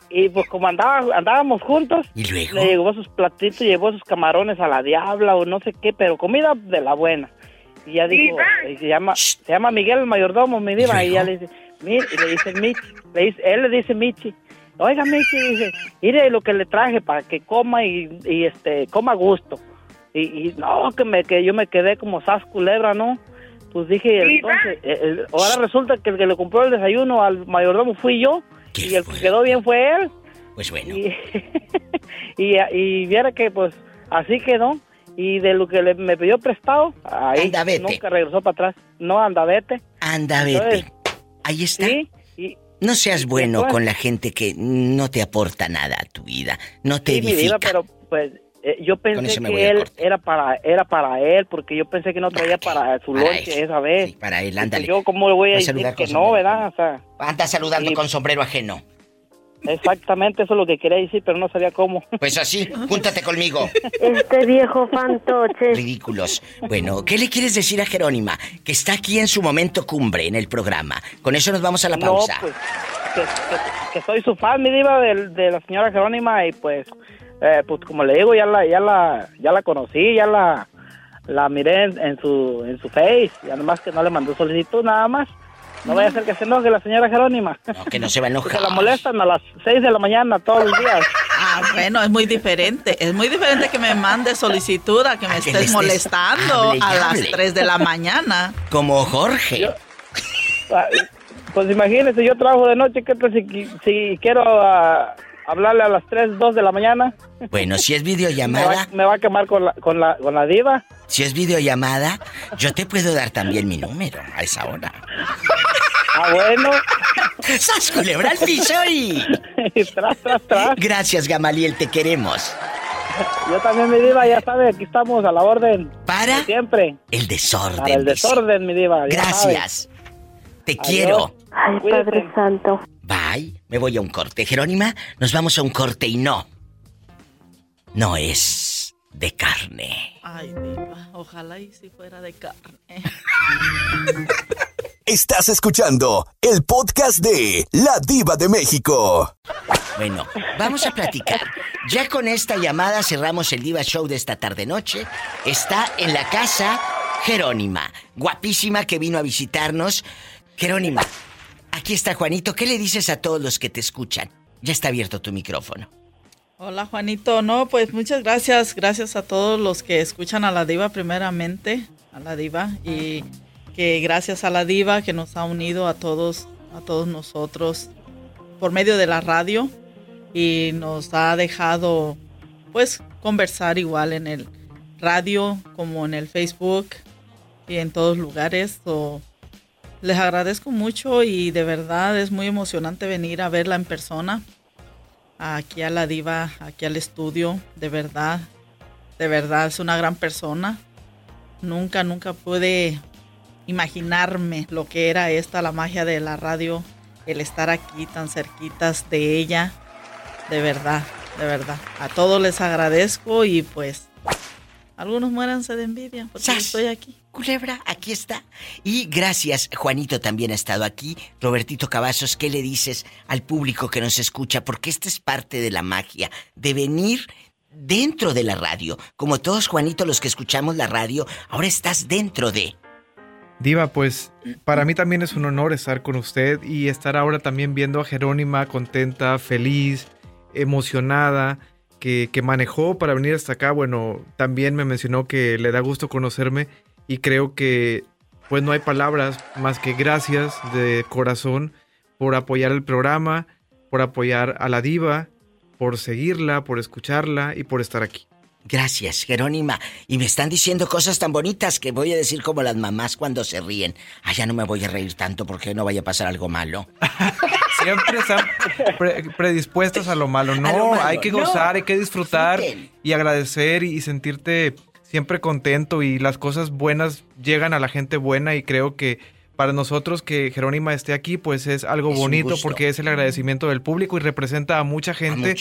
Y pues como andaba, andábamos juntos, ¿Y luego? le llevó sus platitos, llevó sus camarones a la diabla o no sé qué, pero comida de la buena. Y ya dijo, se llama, se llama Miguel el mayordomo, mi diva, y, ya le dice, y le dice Michi, le dice, él le dice Michi, oiga Michi, dice, mire lo que le traje para que coma y, y este, coma a gusto. Y, no, que, me, que yo me quedé como sas culebra, ¿no? Pues dije, entonces, eh, eh, ahora resulta que el que le compró el desayuno al mayordomo fui yo y el que quedó bien fue él. Pues bueno. Y, y, viera que pues así quedó. Y de lo que le, me pidió prestado, ahí nunca regresó para atrás. No, anda, vete. Anda, vete. ahí está. no seas bueno con la gente que no te aporta nada a tu vida, no te edifica. pero pues eh, yo pensé que él era para era para él porque yo pensé que no traía para su lonche esa vez. Sí, para él, ándale. yo cómo le voy a, decir que no, ¿verdad? O sea, Anda saludando con sombrero ajeno. Exactamente, eso es lo que quería decir, pero no sabía cómo. Pues así, júntate conmigo. Este viejo fantoche. Ridículos. Bueno, ¿qué le quieres decir a Jerónima? Que está aquí en su momento cumbre en el programa. Con eso nos vamos a la pausa. No, pues, que, soy su fan, mi diva, de, de la señora Jerónima y pues, eh, pues como le digo, ya la, ya la, ya la conocí, ya la, la miré en, su, en su face, y además que no le mandó solicitud nada más. No vaya a ser que se enoje la señora Jerónima. No, que no se va a enojar. Que la molestan a las 6 de la mañana todos los días. Ah, bueno, es muy diferente. Es muy diferente que me mande solicitud a que me estés, molestando a las 3 de la mañana. Como Jorge. Ah, pues imagínese, yo trabajo de noche, ¿qué tal si, si quiero uh, hablarle a las 3, 2 de la mañana. Bueno, si es videollamada. Me va, a quemar con la, con, la, con la diva. Si es videollamada, yo te puedo dar también mi número a esa hora. Ah, bueno. ¡Sas culebra al piso y... tras, tras, tras. Gracias, Gamaliel, te queremos. Yo también, mi diva, ya sabe, aquí estamos a la orden. ¿Para? Siempre. El desorden. Para el desorden, mi diva. Gracias. Te quiero. Ay, Padre Santo. Bye. Me voy a un corte. Jerónima, nos vamos a un corte y no. No es de carne. Ay, diva. Ojalá y si fuera de carne. Estás escuchando el podcast de La Diva de México. Bueno, vamos a platicar. Ya con esta llamada cerramos el Diva Show de esta tarde noche. Está en la casa Jerónima, guapísima que vino a visitarnos. Jerónima, aquí está Juanito. ¿Qué le dices a todos los que te escuchan? Ya está abierto tu micrófono. Hola Juanito, no, pues muchas gracias, gracias a todos los que escuchan a la diva primeramente, a la diva y que gracias a la diva que nos ha unido a todos, a todos nosotros por medio de la radio y nos ha dejado pues conversar igual en el radio como en el Facebook y en todos lugares. Les agradezco mucho y de verdad es muy emocionante venir a verla en persona aquí a la diva, aquí al estudio, de verdad, de verdad es una gran persona. Nunca, nunca pude imaginarme lo que era esta, la magia de la radio, el estar aquí tan cerquitas de ella, de verdad, de verdad. A todos les agradezco y pues algunos muéranse de envidia porque estoy aquí. Culebra, aquí está. Y gracias, Juanito también ha estado aquí. Robertito Cavazos, ¿qué le dices al público que nos escucha? Porque esta es parte de la magia, de venir dentro de la radio. Como todos, Juanito, los que escuchamos la radio, ahora estás dentro de... Diva, pues para mí también es un honor estar con usted y estar ahora también viendo a Jerónima contenta, feliz, emocionada que, manejó para venir hasta acá. Bueno, también me mencionó que le da gusto conocerme y creo que pues no hay palabras más que gracias de corazón por apoyar el programa, por apoyar a la diva, por seguirla, por escucharla y por estar aquí. Gracias, Jerónima. Y me están diciendo cosas tan bonitas que voy a decir como las mamás cuando se ríen. Ah, ya no me voy a reír tanto porque no vaya a pasar algo malo. Siempre están predispuestas a lo malo. No, hay que gozar, hay que disfrutar y agradecer y sentirte siempre contento y las cosas buenas llegan a la gente buena y creo que para nosotros que Jerónima esté aquí pues es algo bonito porque es el agradecimiento del público y representa a mucha gente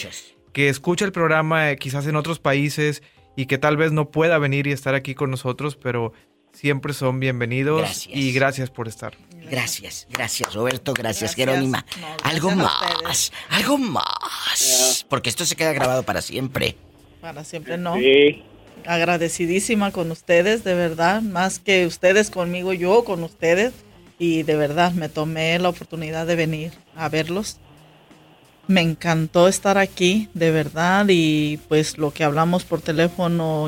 que escucha el programa eh, quizás en otros países y que tal vez no pueda venir y estar aquí con nosotros, pero siempre son bienvenidos y gracias por estar. Gracias, gracias Roberto, gracias, Jerónima. algo más, algo más, porque esto se queda grabado para siempre. Para siempre no. Sí. Agradecidísima con ustedes, de verdad, más que ustedes conmigo, yo con ustedes. Y de verdad me tomé la oportunidad de venir a verlos me encantó estar aquí, de verdad, y pues lo que hablamos por teléfono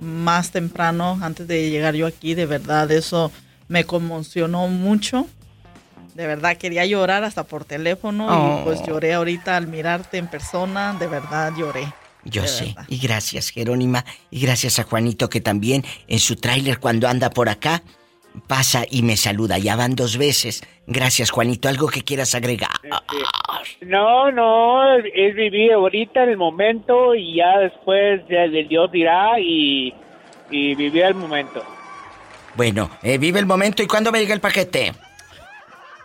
más temprano, antes de llegar yo aquí, de verdad, eso me conmocionó mucho. De verdad, quería llorar hasta por teléfono y pues oh. lloré ahorita al mirarte en persona, de verdad lloré. Yo sé. Y gracias, Jerónima. Y gracias a Juanito que también en su tráiler cuando anda por acá pasa y me saluda. Ya van dos veces. Gracias, Juanito. ¿Algo que quieras agregar? No, no, es vivir ahorita en el momento y ya después el Dios dirá y, y vivir el momento. Bueno, eh, vive el momento. ¿Y cuándo me llega el paquete?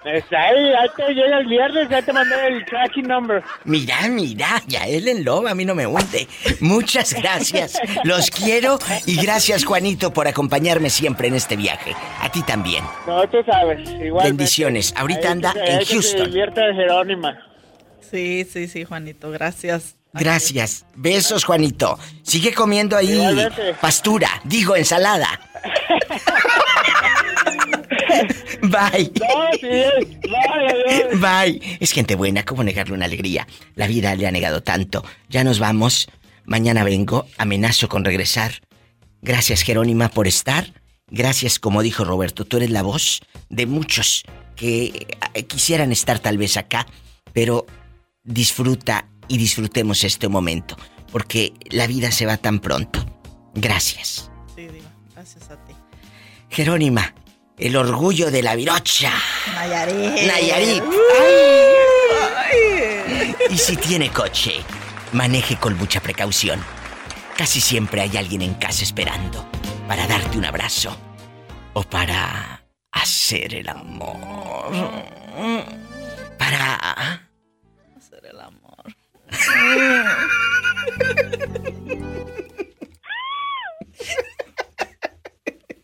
Está ahí, ahí te llega el viernes, ya te mandé el tracking number. Mira, mira, ya él en loba, a mí no me hunde. Muchas gracias, los quiero y gracias Juanito por acompañarme siempre en este viaje. A ti también. No, tú sabes, igual. Bendiciones, ahorita anda en Houston. Jerónima. Sí, sí, sí, Juanito, gracias. Gracias. Besos, Juanito. Sigue comiendo ahí pastura, digo ensalada. Bye. Bye. Es gente buena, ¿cómo negarle una alegría? La vida le ha negado tanto. Ya nos vamos. Mañana vengo, amenazo con regresar. Gracias, Jerónima, por estar. Gracias, como dijo Roberto, tú eres la voz de muchos que eh, quisieran estar tal vez acá, pero disfruta y disfrutemos este momento, porque la vida se va tan pronto. Gracias. Sí, Diva, gracias a ti. Jerónima, el orgullo de la virocha. Nayarit. Nayarit. Y si tiene coche, maneje con mucha precaución. Casi siempre hay alguien en casa esperando para darte un abrazo o para hacer el amor. Para hacer el amor.